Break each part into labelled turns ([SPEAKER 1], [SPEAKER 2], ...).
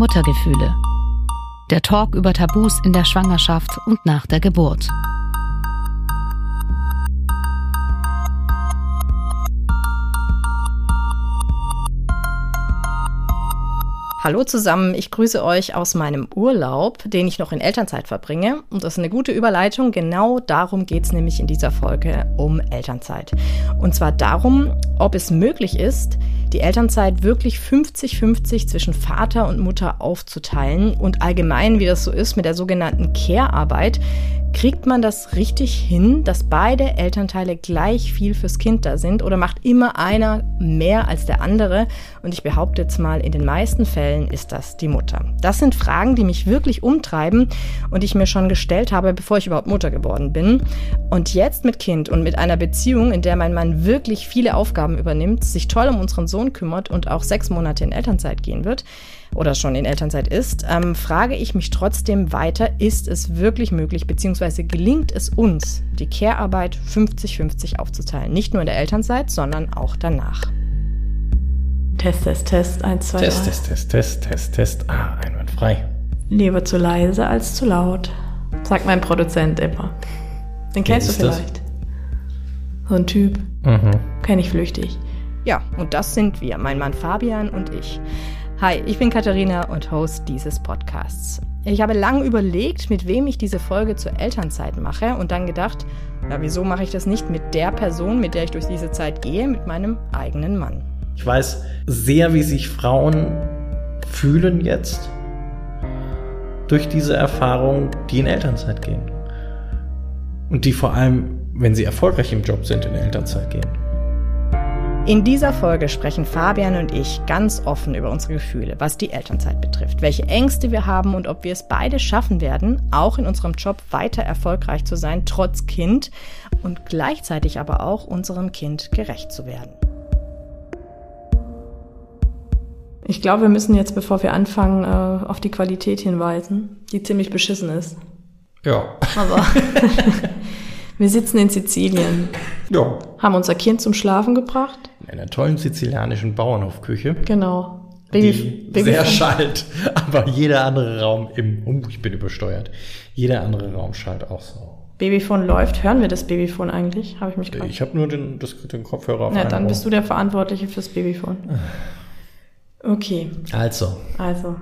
[SPEAKER 1] Muttergefühle. Der Talk über Tabus in der Schwangerschaft und nach der Geburt.
[SPEAKER 2] Hallo zusammen, ich grüße euch aus meinem Urlaub, den ich noch in Elternzeit verbringe. Und das ist eine gute Überleitung. Genau darum geht es nämlich in dieser Folge um Elternzeit. Und zwar darum, ob es möglich ist, die Elternzeit wirklich 50-50 zwischen Vater und Mutter aufzuteilen und allgemein, wie das so ist mit der sogenannten Care-Arbeit, Kriegt man das richtig hin, dass beide Elternteile gleich viel fürs Kind da sind oder macht immer einer mehr als der andere? Und ich behaupte jetzt mal, in den meisten Fällen ist das die Mutter. Das sind Fragen, die mich wirklich umtreiben und ich mir schon gestellt habe, bevor ich überhaupt Mutter geworden bin. Und jetzt mit Kind und mit einer Beziehung, in der mein Mann wirklich viele Aufgaben übernimmt, sich toll um unseren Sohn kümmert und auch sechs Monate in Elternzeit gehen wird, oder schon in Elternzeit ist, ähm, frage ich mich trotzdem weiter, ist es wirklich möglich, beziehungsweise gelingt es uns, die Care-Arbeit 50-50 aufzuteilen? Nicht nur in der Elternzeit, sondern auch danach.
[SPEAKER 3] Test, Test, Test, 1, 2, 3.
[SPEAKER 4] Test, Test, Test, Test, Test, Test. Ah, einwandfrei.
[SPEAKER 3] Lieber zu leise als zu laut, sagt mein Produzent immer. Den kennst du vielleicht. Das? So ein Typ. Mhm. Kenn ich flüchtig.
[SPEAKER 2] Ja, und das sind wir, mein Mann Fabian und ich. Hi, ich bin Katharina und Host dieses Podcasts. Ich habe lange überlegt, mit wem ich diese Folge zur Elternzeit mache und dann gedacht, ja, wieso mache ich das nicht mit der Person, mit der ich durch diese Zeit gehe, mit meinem eigenen Mann?
[SPEAKER 4] Ich weiß sehr, wie sich Frauen fühlen jetzt durch diese Erfahrung, die in Elternzeit gehen. Und die vor allem, wenn sie erfolgreich im Job sind, in Elternzeit gehen.
[SPEAKER 2] In dieser Folge sprechen Fabian und ich ganz offen über unsere Gefühle, was die Elternzeit betrifft, welche Ängste wir haben und ob wir es beide schaffen werden, auch in unserem Job weiter erfolgreich zu sein, trotz Kind und gleichzeitig aber auch unserem Kind gerecht zu werden.
[SPEAKER 3] Ich glaube, wir müssen jetzt, bevor wir anfangen, äh, auf die Qualität hinweisen, die ziemlich beschissen ist.
[SPEAKER 4] Ja.
[SPEAKER 3] Aber wir sitzen in Sizilien.
[SPEAKER 4] Ja.
[SPEAKER 3] Haben unser Kind zum Schlafen gebracht.
[SPEAKER 4] In einer tollen sizilianischen Bauernhofküche.
[SPEAKER 3] Genau.
[SPEAKER 4] Baby, die Baby sehr schallt, aber jeder andere Raum im, oh, ich bin übersteuert. Jeder andere Raum schallt auch so.
[SPEAKER 3] Babyphone läuft. Hören wir das Babyphone eigentlich? Habe ich mich gefragt.
[SPEAKER 4] Ich habe nur den, das, den Kopfhörer auf.
[SPEAKER 3] Ja, dann bist du der Verantwortliche fürs Babyphone. Okay.
[SPEAKER 4] Also.
[SPEAKER 3] Also.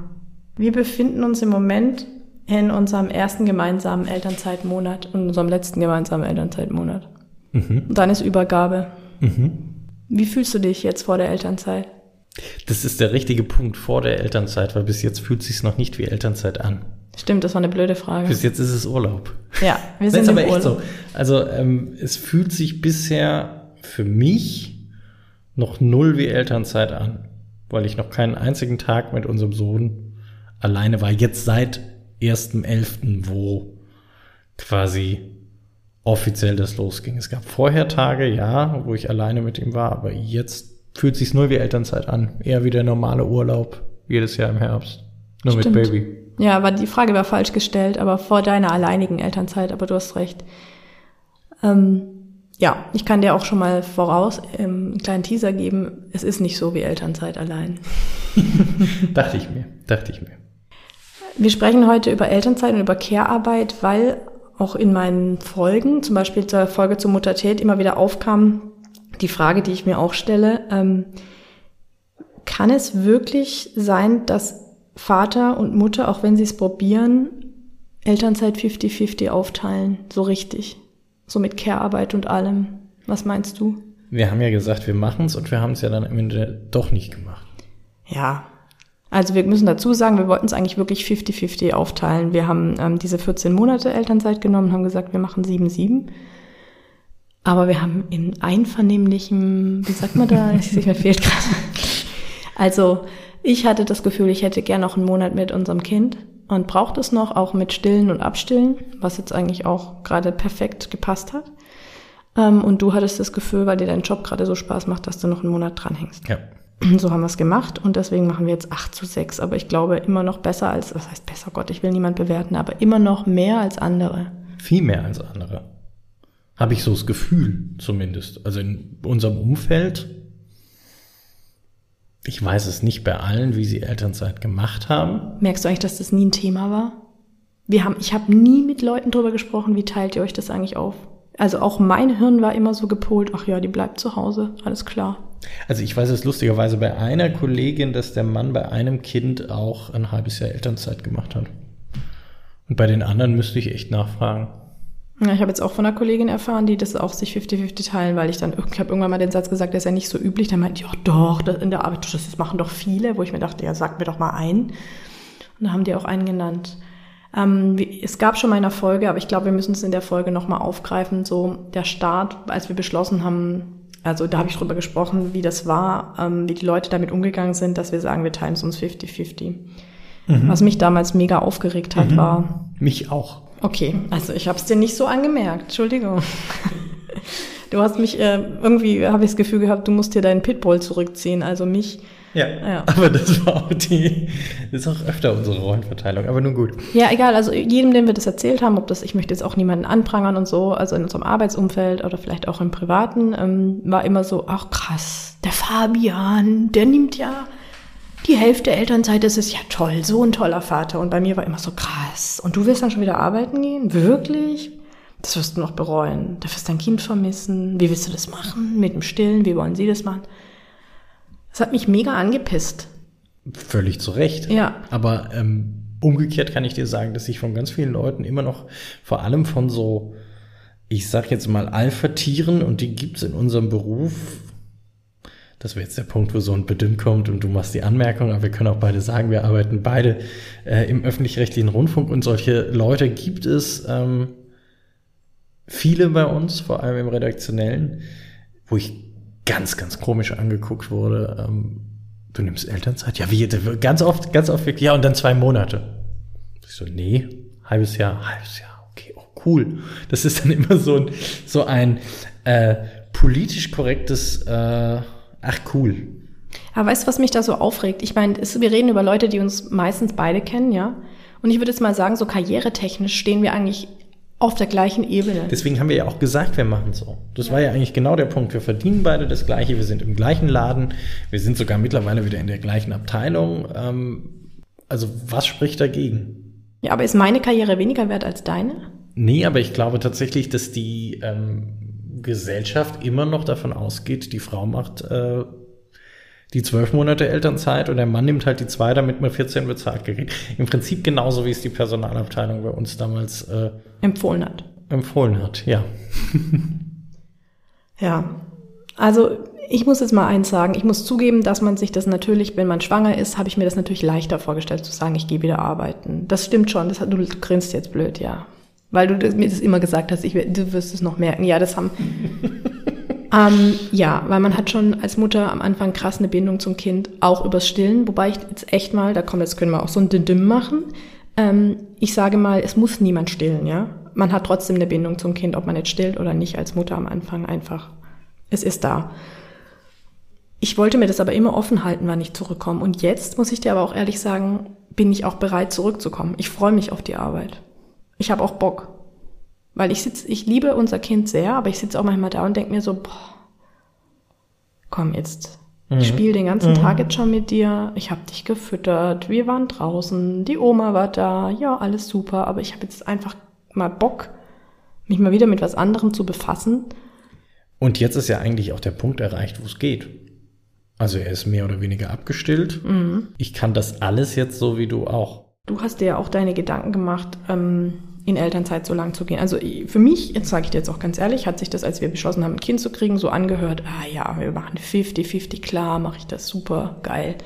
[SPEAKER 3] Wir befinden uns im Moment in unserem ersten gemeinsamen Elternzeitmonat und unserem letzten gemeinsamen Elternzeitmonat. Mhm. Und dann ist Übergabe. Mhm. Wie fühlst du dich jetzt vor der Elternzeit?
[SPEAKER 4] Das ist der richtige Punkt vor der Elternzeit, weil bis jetzt fühlt es sich noch nicht wie Elternzeit an.
[SPEAKER 3] Stimmt, das war eine blöde Frage.
[SPEAKER 4] Bis jetzt ist es Urlaub.
[SPEAKER 3] Ja, wir sind das ist aber
[SPEAKER 4] echt so. Also ähm, es fühlt sich bisher für mich noch null wie Elternzeit an, weil ich noch keinen einzigen Tag mit unserem Sohn alleine war. Jetzt seit 1.11., wo quasi offiziell das losging. Es gab vorher Tage, ja, wo ich alleine mit ihm war, aber jetzt fühlt sich nur wie Elternzeit an. Eher wie der normale Urlaub jedes Jahr im Herbst. Nur Stimmt. mit Baby.
[SPEAKER 3] Ja, aber die Frage war falsch gestellt, aber vor deiner alleinigen Elternzeit, aber du hast recht. Ähm, ja, ich kann dir auch schon mal voraus ähm, einen kleinen Teaser geben. Es ist nicht so wie Elternzeit allein.
[SPEAKER 4] dachte ich mir, dachte ich mir.
[SPEAKER 3] Wir sprechen heute über Elternzeit und über Care-Arbeit, weil auch in meinen Folgen, zum Beispiel zur Folge zur Muttertät, immer wieder aufkam die Frage, die ich mir auch stelle, ähm, kann es wirklich sein, dass Vater und Mutter, auch wenn sie es probieren, Elternzeit 50-50 aufteilen, so richtig, so mit Care-Arbeit und allem? Was meinst du?
[SPEAKER 4] Wir haben ja gesagt, wir machen es und wir haben es ja dann am Ende doch nicht gemacht.
[SPEAKER 3] Ja, also wir müssen dazu sagen, wir wollten es eigentlich wirklich 50-50 aufteilen. Wir haben ähm, diese 14 Monate Elternzeit genommen, haben gesagt, wir machen 7-7. Aber wir haben in einvernehmlichem, wie sagt man da, ich, mir fehlt gerade. Also ich hatte das Gefühl, ich hätte gern noch einen Monat mit unserem Kind und braucht es noch, auch mit Stillen und Abstillen, was jetzt eigentlich auch gerade perfekt gepasst hat. Ähm, und du hattest das Gefühl, weil dir dein Job gerade so Spaß macht, dass du noch einen Monat dranhängst.
[SPEAKER 4] Ja.
[SPEAKER 3] So haben wir es gemacht und deswegen machen wir jetzt 8 zu 6. Aber ich glaube immer noch besser als, was heißt besser, Gott, ich will niemand bewerten, aber immer noch mehr als andere.
[SPEAKER 4] Viel mehr als andere. Habe ich so das Gefühl zumindest. Also in unserem Umfeld Ich weiß es nicht bei allen, wie sie Elternzeit gemacht haben.
[SPEAKER 3] Merkst du eigentlich, dass das nie ein Thema war? Wir haben, ich habe nie mit Leuten drüber gesprochen, wie teilt ihr euch das eigentlich auf? Also auch mein Hirn war immer so gepolt, ach ja, die bleibt zu Hause, alles klar.
[SPEAKER 4] Also ich weiß es lustigerweise bei einer Kollegin, dass der Mann bei einem Kind auch ein halbes Jahr Elternzeit gemacht hat. Und bei den anderen müsste ich echt nachfragen.
[SPEAKER 3] Ja, ich habe jetzt auch von einer Kollegin erfahren, die das auch sich 50-50 teilen, weil ich dann, ich habe irgendwann mal den Satz gesagt, der ist ja nicht so üblich. Dann meinte ich, ach doch, das in der Arbeit, das machen doch viele, wo ich mir dachte, ja, sag mir doch mal ein. Und da haben die auch einen genannt. Ähm, es gab schon mal eine Folge, aber ich glaube, wir müssen es in der Folge nochmal aufgreifen. So der Start, als wir beschlossen haben, also da habe ich drüber gesprochen, wie das war, ähm, wie die Leute damit umgegangen sind, dass wir sagen, wir teilen es uns 50-50. Mhm. Was mich damals mega aufgeregt hat, mhm. war.
[SPEAKER 4] Mich auch.
[SPEAKER 3] Okay, also ich habe es dir nicht so angemerkt. Entschuldigung. Du hast mich äh, irgendwie habe ich das Gefühl gehabt, du musst dir deinen Pitbull zurückziehen, also mich.
[SPEAKER 4] Ja, ja, aber das war auch die, das ist auch öfter unsere Rollenverteilung, aber nun gut.
[SPEAKER 3] Ja, egal, also jedem, dem wir das erzählt haben, ob das, ich möchte jetzt auch niemanden anprangern und so, also in unserem Arbeitsumfeld oder vielleicht auch im Privaten, ähm, war immer so, ach krass, der Fabian, der nimmt ja die Hälfte Elternzeit, das ist ja toll, so ein toller Vater. Und bei mir war immer so krass. Und du willst dann schon wieder arbeiten gehen? Wirklich? Das wirst du noch bereuen. Du wirst dein Kind vermissen. Wie willst du das machen? Mit dem Stillen? Wie wollen sie das machen? Das hat mich mega angepisst.
[SPEAKER 4] Völlig zu Recht.
[SPEAKER 3] Ja.
[SPEAKER 4] Aber ähm, umgekehrt kann ich dir sagen, dass ich von ganz vielen Leuten immer noch, vor allem von so, ich sag jetzt mal Alpha-Tieren, und die gibt's in unserem Beruf, das wäre jetzt der Punkt, wo so ein Bedinn kommt und du machst die Anmerkung, aber wir können auch beide sagen, wir arbeiten beide äh, im öffentlich-rechtlichen Rundfunk und solche Leute gibt es ähm, viele bei uns, vor allem im redaktionellen, wo ich ganz, ganz komisch angeguckt wurde. Ähm, du nimmst Elternzeit? Ja, wie? Ganz oft, ganz oft wirklich, ja, und dann zwei Monate. Ich so, nee, halbes Jahr, halbes Jahr, okay, oh, cool. Das ist dann immer so ein, so ein äh, politisch korrektes äh, Ach cool.
[SPEAKER 3] Aber weißt du, was mich da so aufregt? Ich meine, wir reden über Leute, die uns meistens beide kennen, ja. Und ich würde jetzt mal sagen, so karrieretechnisch stehen wir eigentlich auf der gleichen Ebene.
[SPEAKER 4] Deswegen haben wir ja auch gesagt, wir machen so. Das ja. war ja eigentlich genau der Punkt. Wir verdienen beide das Gleiche, wir sind im gleichen Laden, wir sind sogar mittlerweile wieder in der gleichen Abteilung. Ähm, also was spricht dagegen?
[SPEAKER 3] Ja, aber ist meine Karriere weniger wert als deine?
[SPEAKER 4] Nee, aber ich glaube tatsächlich, dass die ähm, Gesellschaft immer noch davon ausgeht, die Frau macht äh, die zwölf Monate Elternzeit und der Mann nimmt halt die zwei, damit man 14 bezahlt kriegt. Im Prinzip genauso, wie es die Personalabteilung bei uns damals äh,
[SPEAKER 3] empfohlen hat.
[SPEAKER 4] Empfohlen hat, ja.
[SPEAKER 3] ja, also ich muss jetzt mal eins sagen. Ich muss zugeben, dass man sich das natürlich, wenn man schwanger ist, habe ich mir das natürlich leichter vorgestellt, zu sagen, ich gehe wieder arbeiten. Das stimmt schon. Das du grinst jetzt blöd, ja. Weil du das, mir das immer gesagt hast, ich, du wirst es noch merken. Ja, das haben. ähm, ja, weil man hat schon als Mutter am Anfang krass eine Bindung zum Kind, auch übers Stillen. Wobei ich jetzt echt mal, da kommen jetzt können wir auch so ein Dim machen. Ähm, ich sage mal, es muss niemand stillen, ja. Man hat trotzdem eine Bindung zum Kind, ob man jetzt stillt oder nicht als Mutter am Anfang einfach. Es ist da. Ich wollte mir das aber immer offen halten, wann ich zurückkomme. Und jetzt muss ich dir aber auch ehrlich sagen, bin ich auch bereit zurückzukommen. Ich freue mich auf die Arbeit ich habe auch Bock. Weil ich sitze, ich liebe unser Kind sehr, aber ich sitze auch manchmal da und denke mir so, boah, komm jetzt. Mhm. Ich spiele den ganzen mhm. Tag jetzt schon mit dir. Ich habe dich gefüttert. Wir waren draußen. Die Oma war da. Ja, alles super. Aber ich habe jetzt einfach mal Bock, mich mal wieder mit was anderem zu befassen.
[SPEAKER 4] Und jetzt ist ja eigentlich auch der Punkt erreicht, wo es geht. Also er ist mehr oder weniger abgestillt. Mhm. Ich kann das alles jetzt so wie du auch.
[SPEAKER 3] Du hast dir ja auch deine Gedanken gemacht, ähm, in Elternzeit so lang zu gehen. Also für mich, jetzt sage ich dir jetzt auch ganz ehrlich, hat sich das, als wir beschlossen haben, ein Kind zu kriegen, so angehört, ah ja, wir machen 50-50, klar, mache ich das super, geil,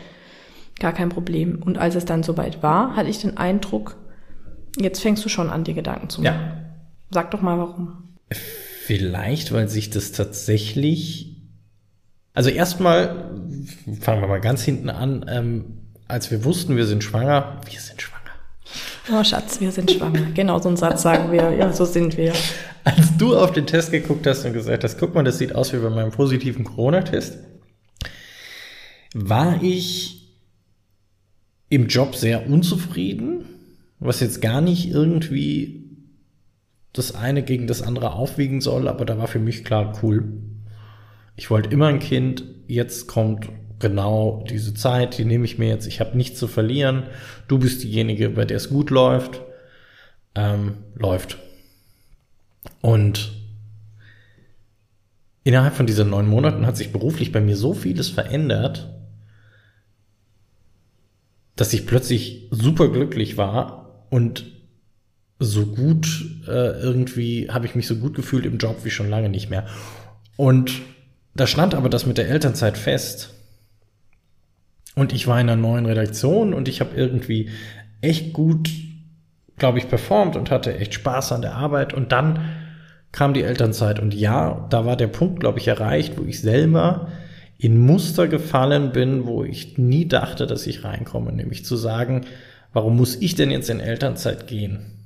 [SPEAKER 3] gar kein Problem. Und als es dann soweit war, hatte ich den Eindruck, jetzt fängst du schon an, dir Gedanken zu machen. Ja. Sag doch mal, warum.
[SPEAKER 4] Vielleicht, weil sich das tatsächlich, also erstmal, fangen wir mal ganz hinten an, ähm, als wir wussten, wir sind schwanger, wir sind schwanger
[SPEAKER 3] Oh Schatz, wir sind schwanger. Genau so einen Satz sagen wir. Ja, so sind wir.
[SPEAKER 4] Als du auf den Test geguckt hast und gesagt hast, guck mal, das sieht aus wie bei meinem positiven Corona-Test, war ich im Job sehr unzufrieden, was jetzt gar nicht irgendwie das eine gegen das andere aufwiegen soll, aber da war für mich klar, cool. Ich wollte immer ein Kind, jetzt kommt genau diese Zeit, die nehme ich mir jetzt, ich habe nichts zu verlieren, du bist diejenige, bei der es gut läuft, ähm, läuft. Und innerhalb von diesen neun Monaten hat sich beruflich bei mir so vieles verändert, dass ich plötzlich super glücklich war und so gut äh, irgendwie habe ich mich so gut gefühlt im Job wie schon lange nicht mehr. Und da stand aber das mit der Elternzeit fest. Und ich war in einer neuen Redaktion und ich habe irgendwie echt gut, glaube ich, performt und hatte echt Spaß an der Arbeit. Und dann kam die Elternzeit. Und ja, da war der Punkt, glaube ich, erreicht, wo ich selber in Muster gefallen bin, wo ich nie dachte, dass ich reinkomme. Nämlich zu sagen, warum muss ich denn jetzt in Elternzeit gehen?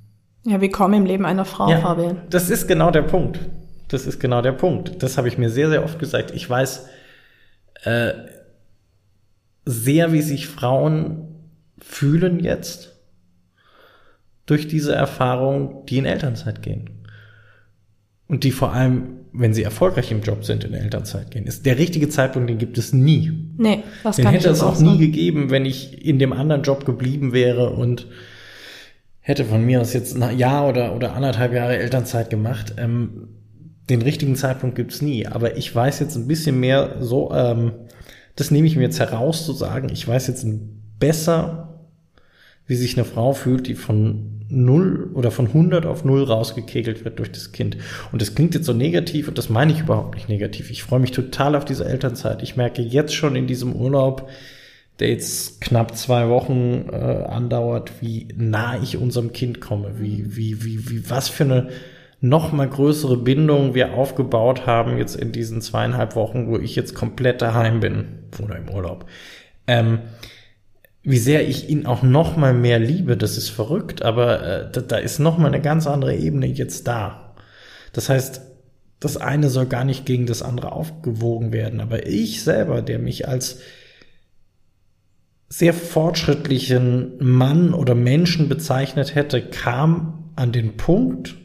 [SPEAKER 3] Ja, wie kommen im Leben einer Frau,
[SPEAKER 4] ja,
[SPEAKER 3] Fabian.
[SPEAKER 4] Das ist genau der Punkt. Das ist genau der Punkt. Das habe ich mir sehr, sehr oft gesagt. Ich weiß äh, sehr, wie sich Frauen fühlen jetzt durch diese Erfahrung, die in Elternzeit gehen. Und die vor allem, wenn sie erfolgreich im Job sind, in Elternzeit gehen. Ist der richtige Zeitpunkt, den gibt es nie.
[SPEAKER 3] Nee,
[SPEAKER 4] das den kann hätte es auch nie gegeben, wenn ich in dem anderen Job geblieben wäre und hätte von mir aus jetzt ein Jahr oder, oder anderthalb Jahre Elternzeit gemacht. Ähm, den richtigen Zeitpunkt gibt's nie. Aber ich weiß jetzt ein bisschen mehr so, ähm, das nehme ich mir jetzt heraus zu sagen, ich weiß jetzt besser, wie sich eine Frau fühlt, die von null oder von 100 auf null rausgekegelt wird durch das Kind. Und das klingt jetzt so negativ und das meine ich überhaupt nicht negativ. Ich freue mich total auf diese Elternzeit. Ich merke jetzt schon in diesem Urlaub, der jetzt knapp zwei Wochen äh, andauert, wie nah ich unserem Kind komme, wie, wie, wie, wie, was für eine noch mal größere Bindung wir aufgebaut haben jetzt in diesen zweieinhalb Wochen, wo ich jetzt komplett daheim bin oder im Urlaub. Ähm, wie sehr ich ihn auch noch mal mehr liebe, das ist verrückt, aber äh, da, da ist noch mal eine ganz andere Ebene jetzt da. Das heißt, das eine soll gar nicht gegen das andere aufgewogen werden, aber ich selber, der mich als sehr fortschrittlichen Mann oder Menschen bezeichnet hätte, kam an den Punkt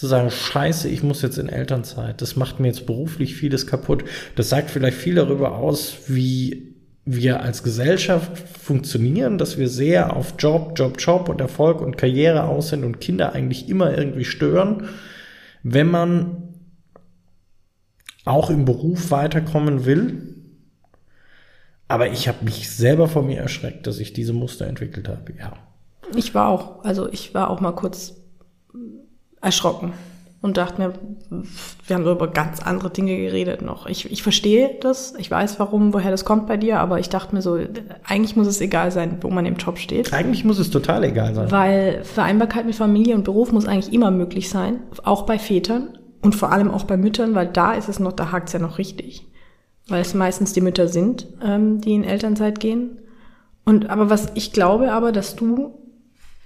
[SPEAKER 4] zu sagen, scheiße, ich muss jetzt in Elternzeit. Das macht mir jetzt beruflich vieles kaputt. Das sagt vielleicht viel darüber aus, wie wir als Gesellschaft funktionieren, dass wir sehr auf Job, Job, Job und Erfolg und Karriere aus sind und Kinder eigentlich immer irgendwie stören. Wenn man auch im Beruf weiterkommen will, aber ich habe mich selber vor mir erschreckt, dass ich diese Muster entwickelt habe, ja.
[SPEAKER 3] Ich war auch, also ich war auch mal kurz erschrocken und dachte mir, wir haben über ganz andere Dinge geredet noch. Ich, ich verstehe das, ich weiß warum, woher das kommt bei dir, aber ich dachte mir so, eigentlich muss es egal sein, wo man im Job steht.
[SPEAKER 4] Eigentlich muss es total egal sein.
[SPEAKER 3] Weil Vereinbarkeit mit Familie und Beruf muss eigentlich immer möglich sein, auch bei Vätern und vor allem auch bei Müttern, weil da ist es noch, da hakt es ja noch richtig weil es meistens die Mütter sind, ähm, die in Elternzeit gehen. Und aber was ich glaube aber, dass du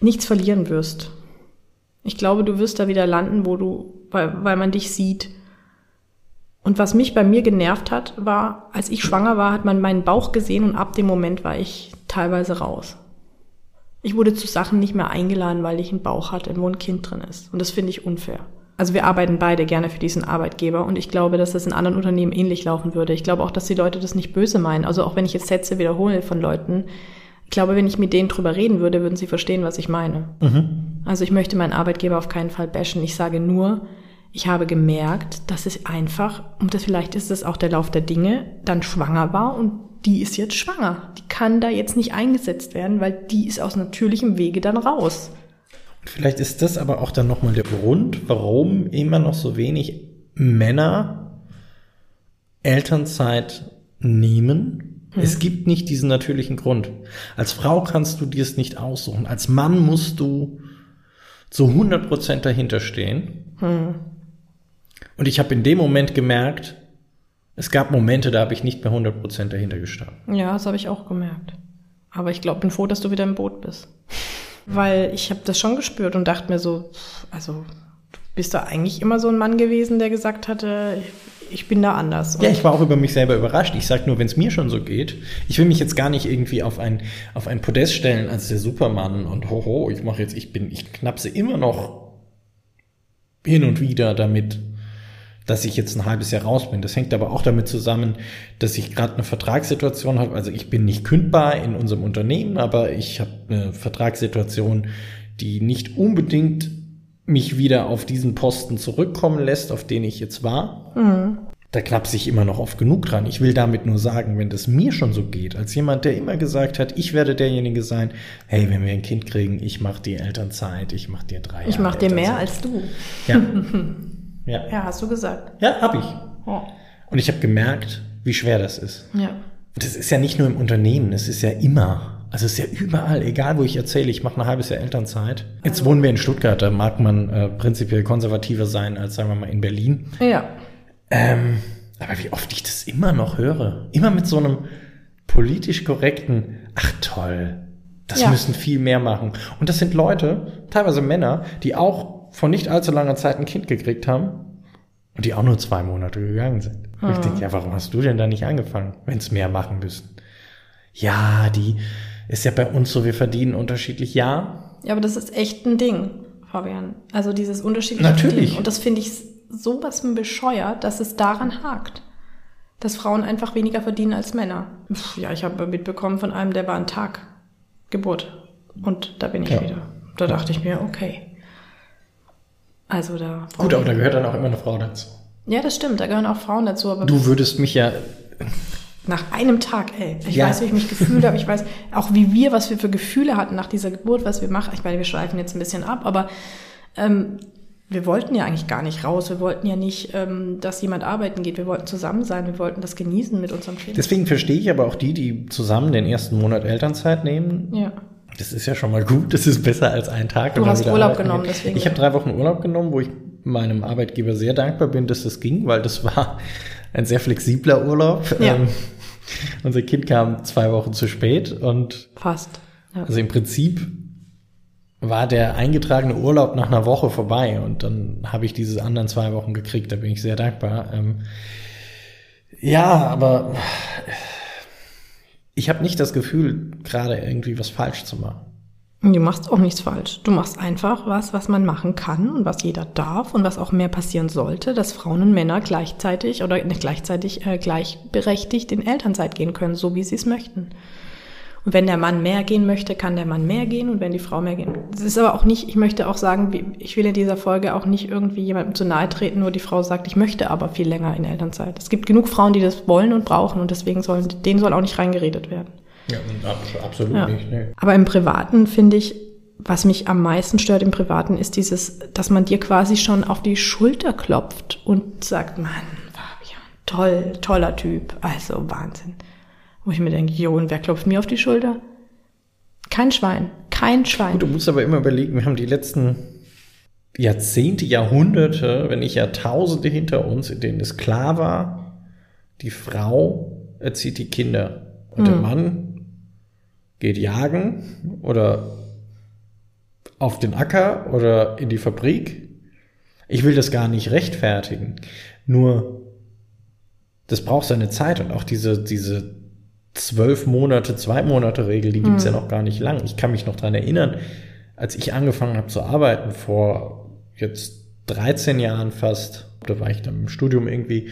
[SPEAKER 3] nichts verlieren wirst. Ich glaube, du wirst da wieder landen, wo du, weil, weil man dich sieht. Und was mich bei mir genervt hat, war, als ich schwanger war, hat man meinen Bauch gesehen und ab dem Moment war ich teilweise raus. Ich wurde zu Sachen nicht mehr eingeladen, weil ich einen Bauch hatte, wo ein Kind drin ist. Und das finde ich unfair also wir arbeiten beide gerne für diesen Arbeitgeber und ich glaube, dass das in anderen Unternehmen ähnlich laufen würde. Ich glaube auch, dass die Leute das nicht böse meinen. Also auch wenn ich jetzt Sätze wiederhole von Leuten, ich glaube, wenn ich mit denen drüber reden würde, würden sie verstehen, was ich meine. Mhm. Also ich möchte meinen Arbeitgeber auf keinen Fall bashen. Ich sage nur, ich habe gemerkt, dass es einfach, und das vielleicht ist es auch der Lauf der Dinge, dann schwanger war und die ist jetzt schwanger. Die kann da jetzt nicht eingesetzt werden, weil die ist aus natürlichem Wege dann raus.
[SPEAKER 4] Vielleicht ist das aber auch dann nochmal der Grund, warum immer noch so wenig Männer Elternzeit nehmen. Hm. Es gibt nicht diesen natürlichen Grund. Als Frau kannst du dir es nicht aussuchen. Als Mann musst du zu 100 Prozent dahinter stehen. Hm. Und ich habe in dem Moment gemerkt, es gab Momente, da habe ich nicht mehr 100 Prozent dahinter gestanden.
[SPEAKER 3] Ja, das habe ich auch gemerkt. Aber ich glaube, bin froh, dass du wieder im Boot bist. Weil ich habe das schon gespürt und dachte mir so, also du bist da eigentlich immer so ein Mann gewesen, der gesagt hatte, ich bin da anders.
[SPEAKER 4] ja, ich war auch über mich selber überrascht. Ich sag nur, wenn es mir schon so geht, ich will mich jetzt gar nicht irgendwie auf ein, auf ein Podest stellen als der Supermann und hoho, ich mache jetzt, ich bin, ich knapse immer noch hin und wieder damit, dass ich jetzt ein halbes Jahr raus bin. Das hängt aber auch damit zusammen, dass ich gerade eine Vertragssituation habe. Also ich bin nicht kündbar in unserem Unternehmen, aber ich habe eine Vertragssituation, die nicht unbedingt mich wieder auf diesen Posten zurückkommen lässt, auf den ich jetzt war. Mhm. Da klapse ich immer noch oft genug dran. Ich will damit nur sagen, wenn das mir schon so geht, als jemand, der immer gesagt hat, ich werde derjenige sein, hey, wenn wir ein Kind kriegen, ich mache dir Elternzeit, ich mache dir drei
[SPEAKER 3] Jahre. Ich mache dir mehr als du.
[SPEAKER 4] Ja.
[SPEAKER 3] ja. Ja, hast du gesagt.
[SPEAKER 4] Ja, habe ich. Oh. Und ich habe gemerkt, wie schwer das ist.
[SPEAKER 3] Ja.
[SPEAKER 4] Das ist ja nicht nur im Unternehmen, es ist ja immer. Also es ist ja überall, egal wo ich erzähle, ich mache ein halbes Jahr Elternzeit. Jetzt wohnen wir in Stuttgart, da mag man äh, prinzipiell konservativer sein als, sagen wir mal, in Berlin.
[SPEAKER 3] Ja.
[SPEAKER 4] Ähm, aber wie oft ich das immer noch höre, immer mit so einem politisch korrekten, ach toll, das ja. müssen viel mehr machen. Und das sind Leute, teilweise Männer, die auch vor nicht allzu langer Zeit ein Kind gekriegt haben und die auch nur zwei Monate gegangen sind. Mhm. Und ich denke, ja, warum hast du denn da nicht angefangen, wenn es mehr machen müssen? Ja, die ist ja bei uns so, wir verdienen unterschiedlich, ja.
[SPEAKER 3] Ja, aber das ist echt ein Ding, Fabian. Also dieses unterschiedliche
[SPEAKER 4] Natürlich.
[SPEAKER 3] Ding. Und das finde ich sowas bescheuert, dass es daran hakt. Dass Frauen einfach weniger verdienen als Männer. Ja, ich habe mitbekommen von einem, der war ein Tag Geburt. Und da bin ich ja. wieder. Da dachte ich mir, okay. Also da.
[SPEAKER 4] Gut, aber da gehört dann auch immer eine Frau dazu.
[SPEAKER 3] Ja, das stimmt, da gehören auch Frauen dazu. Aber
[SPEAKER 4] du würdest mich ja
[SPEAKER 3] nach einem Tag, ey. Ich ja. weiß, wie ich mich gefühlt habe. Ich weiß auch, wie wir, was wir für Gefühle hatten nach dieser Geburt, was wir machen. Ich meine, wir schweifen jetzt ein bisschen ab, aber ähm, wir wollten ja eigentlich gar nicht raus. Wir wollten ja nicht, ähm, dass jemand arbeiten geht. Wir wollten zusammen sein. Wir wollten das genießen mit unserem Kind.
[SPEAKER 4] Deswegen verstehe ich aber auch die, die zusammen den ersten Monat Elternzeit nehmen.
[SPEAKER 3] Ja.
[SPEAKER 4] Das ist ja schon mal gut. Das ist besser als ein Tag.
[SPEAKER 3] Du hast Urlaub genommen, deswegen.
[SPEAKER 4] Ich habe drei Wochen Urlaub genommen, wo ich meinem Arbeitgeber sehr dankbar bin, dass das ging, weil das war ein sehr flexibler Urlaub.
[SPEAKER 3] Ja. Ähm,
[SPEAKER 4] unser Kind kam zwei Wochen zu spät und
[SPEAKER 3] fast.
[SPEAKER 4] Ja. Also im Prinzip war der eingetragene Urlaub nach einer Woche vorbei und dann habe ich diese anderen zwei Wochen gekriegt. Da bin ich sehr dankbar. Ähm, ja, aber ich habe nicht das Gefühl, gerade irgendwie was falsch zu machen.
[SPEAKER 3] Du machst auch nichts falsch. Du machst einfach was, was man machen kann und was jeder darf und was auch mehr passieren sollte, dass Frauen und Männer gleichzeitig oder nicht gleichzeitig äh, gleichberechtigt in Elternzeit gehen können, so wie sie es möchten. Und wenn der Mann mehr gehen möchte, kann der Mann mehr gehen und wenn die Frau mehr gehen. Das ist aber auch nicht, ich möchte auch sagen, ich will in dieser Folge auch nicht irgendwie jemandem zu nahe treten, nur die Frau sagt, ich möchte aber viel länger in Elternzeit. Es gibt genug Frauen, die das wollen und brauchen und deswegen sollen, denen soll auch nicht reingeredet werden.
[SPEAKER 4] Ja, absolut ja. nicht. Nee.
[SPEAKER 3] Aber im Privaten finde ich, was mich am meisten stört im Privaten, ist dieses, dass man dir quasi schon auf die Schulter klopft und sagt, Mann, Fabian, toll, toller Typ, also Wahnsinn. Wo ich mir denke, jo, und wer klopft mir auf die Schulter? Kein Schwein, kein Schwein.
[SPEAKER 4] Gut, du musst aber immer überlegen, wir haben die letzten Jahrzehnte, Jahrhunderte, wenn nicht Jahrtausende hinter uns, in denen es klar war, die Frau erzieht die Kinder und mhm. der Mann geht jagen oder auf den Acker oder in die Fabrik. Ich will das gar nicht rechtfertigen. Nur, das braucht seine Zeit und auch diese, diese zwölf Monate, zwei Monate Regel, die gibt's mhm. ja noch gar nicht lang. Ich kann mich noch dran erinnern, als ich angefangen habe zu arbeiten, vor jetzt 13 Jahren fast, da war ich dann im Studium irgendwie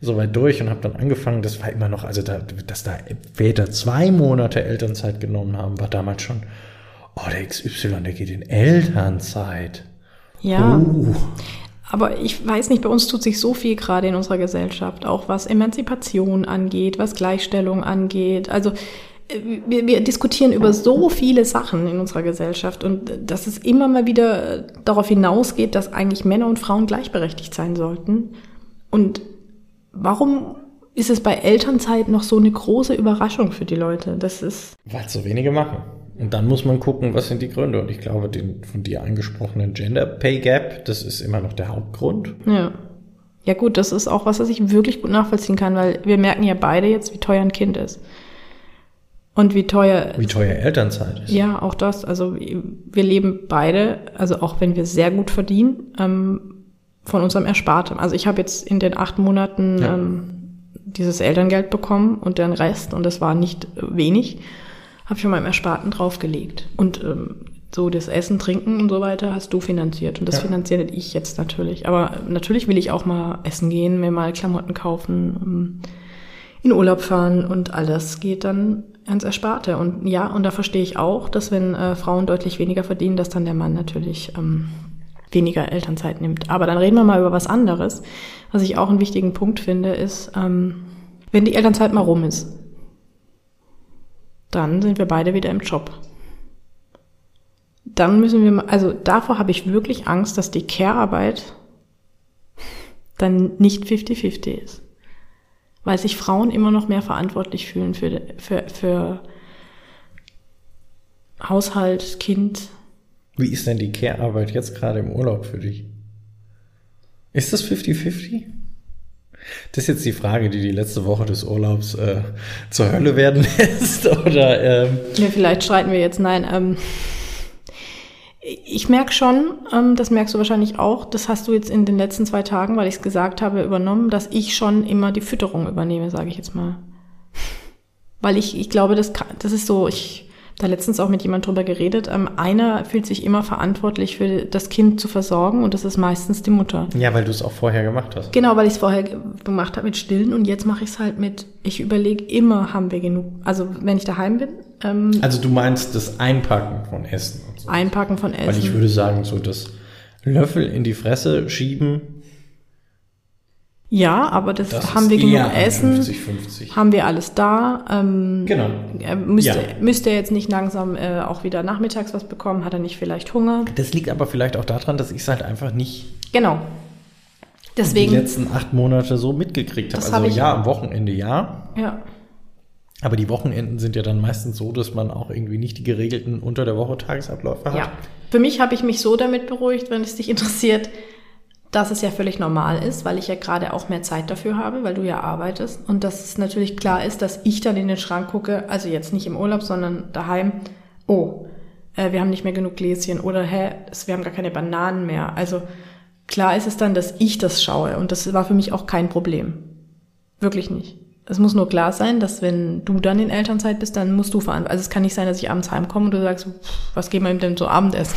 [SPEAKER 4] so weit durch und habe dann angefangen, das war immer noch, also da, dass da Väter zwei Monate Elternzeit genommen haben, war damals schon, oh, der XY, der geht in Elternzeit.
[SPEAKER 3] Ja. Uh. Aber ich weiß nicht, bei uns tut sich so viel gerade in unserer Gesellschaft, auch was Emanzipation angeht, was Gleichstellung angeht. Also äh, wir, wir diskutieren über so viele Sachen in unserer Gesellschaft und dass es immer mal wieder darauf hinausgeht, dass eigentlich Männer und Frauen gleichberechtigt sein sollten. Und warum ist es bei Elternzeit noch so eine große Überraschung für die Leute? Das ist.
[SPEAKER 4] Weil es so wenige machen. Und dann muss man gucken, was sind die Gründe. Und ich glaube, den von dir angesprochenen Gender Pay Gap, das ist immer noch der Hauptgrund.
[SPEAKER 3] Ja. Ja gut, das ist auch was, was ich wirklich gut nachvollziehen kann, weil wir merken ja beide jetzt, wie teuer ein Kind ist. Und wie teuer.
[SPEAKER 4] Wie teuer Elternzeit ist.
[SPEAKER 3] Ja, auch das. Also wir leben beide, also auch wenn wir sehr gut verdienen, ähm, von unserem Erspartem. Also ich habe jetzt in den acht Monaten ja. ähm, dieses Elterngeld bekommen und den Rest, und das war nicht wenig, habe ich von meinem Ersparten draufgelegt. Und ähm, so das Essen, Trinken und so weiter hast du finanziert. Und das
[SPEAKER 4] Ja.
[SPEAKER 3] finanziere ich jetzt natürlich. Aber natürlich will ich auch mal essen gehen, mir mal Klamotten kaufen, ähm, in Urlaub fahren und alles geht dann ans Ersparte. Und ja, und da verstehe ich auch, dass wenn äh, Frauen deutlich weniger verdienen, dass dann der Mann natürlich ähm, weniger Elternzeit nimmt. Aber dann reden wir mal über was anderes. Was ich auch einen wichtigen Punkt finde, ist, ähm, wenn die Elternzeit mal rum ist, dann sind wir beide wieder im Job. Dann müssen wir, also davor habe ich wirklich Angst, dass die Care-Arbeit dann nicht 50-50 ist. Weil sich Frauen immer noch mehr verantwortlich fühlen für, für, für Haushalt, Kind.
[SPEAKER 4] Wie ist denn die Care-Arbeit jetzt gerade im Urlaub für dich? Ist das 50-50? Das ist jetzt die Frage, die die letzte Woche des Urlaubs äh, zur Hölle werden lässt. Oder ähm,
[SPEAKER 3] Ja, vielleicht streiten wir jetzt. Nein, ähm, ich merke schon, ähm, das merkst du wahrscheinlich auch, das hast du jetzt in den letzten zwei Tagen, weil ich es gesagt habe, übernommen, dass ich schon immer die Fütterung übernehme, sage ich jetzt mal. Weil ich, ich glaube, das, kann, das ist so, ich da letztens auch mit jemand drüber geredet, ähm, einer fühlt sich immer verantwortlich für das Kind zu versorgen und das ist meistens die Mutter.
[SPEAKER 4] ja, weil du es auch vorher gemacht hast.
[SPEAKER 3] Genau, weil ich es vorher ge- gemacht habe mit Stillen und jetzt mache ich es halt mit, ich überlege immer, haben wir genug. Also wenn ich daheim bin, ähm,
[SPEAKER 4] Also du meinst das Einpacken von Essen so.
[SPEAKER 3] Einpacken von Essen.
[SPEAKER 4] Weil ich würde sagen, so das Löffel in die Fresse schieben,
[SPEAKER 3] Ja, aber das,
[SPEAKER 4] das
[SPEAKER 3] haben wir genug Essen,
[SPEAKER 4] 50-50.
[SPEAKER 3] haben wir alles da. Ähm,
[SPEAKER 4] Genau.
[SPEAKER 3] er müsste,
[SPEAKER 4] Ja.
[SPEAKER 3] müsste er jetzt nicht langsam äh, auch wieder nachmittags was bekommen? Hat er nicht vielleicht Hunger?
[SPEAKER 4] Das liegt aber vielleicht auch daran, dass ich es halt einfach nicht
[SPEAKER 3] Genau.
[SPEAKER 4] die
[SPEAKER 3] Deswegen,
[SPEAKER 4] letzten acht Monate so mitgekriegt habe.
[SPEAKER 3] Das
[SPEAKER 4] Also
[SPEAKER 3] ich-
[SPEAKER 4] ja, am Wochenende ja,
[SPEAKER 3] ja.
[SPEAKER 4] aber die Wochenenden sind ja dann meistens so, dass man auch irgendwie nicht die geregelten unter der Woche Tagesabläufe hat.
[SPEAKER 3] Ja. Für mich habe ich mich so damit beruhigt, wenn es dich interessiert, dass es ja völlig normal ist, weil ich ja gerade auch mehr Zeit dafür habe, weil du ja arbeitest. Und dass es natürlich klar ist, dass ich dann in den Schrank gucke, also jetzt nicht im Urlaub, sondern daheim, oh, äh, wir haben nicht mehr genug Gläschen oder hä, wir haben gar keine Bananen mehr. Also klar ist es dann, dass ich das schaue und das war für mich auch kein Problem. Wirklich nicht. Es muss nur klar sein, dass wenn du dann in Elternzeit bist, dann musst du verantworten. Also es kann nicht sein, dass ich abends heimkomme und du sagst, pff, was geben wir ihm denn so Abendessen?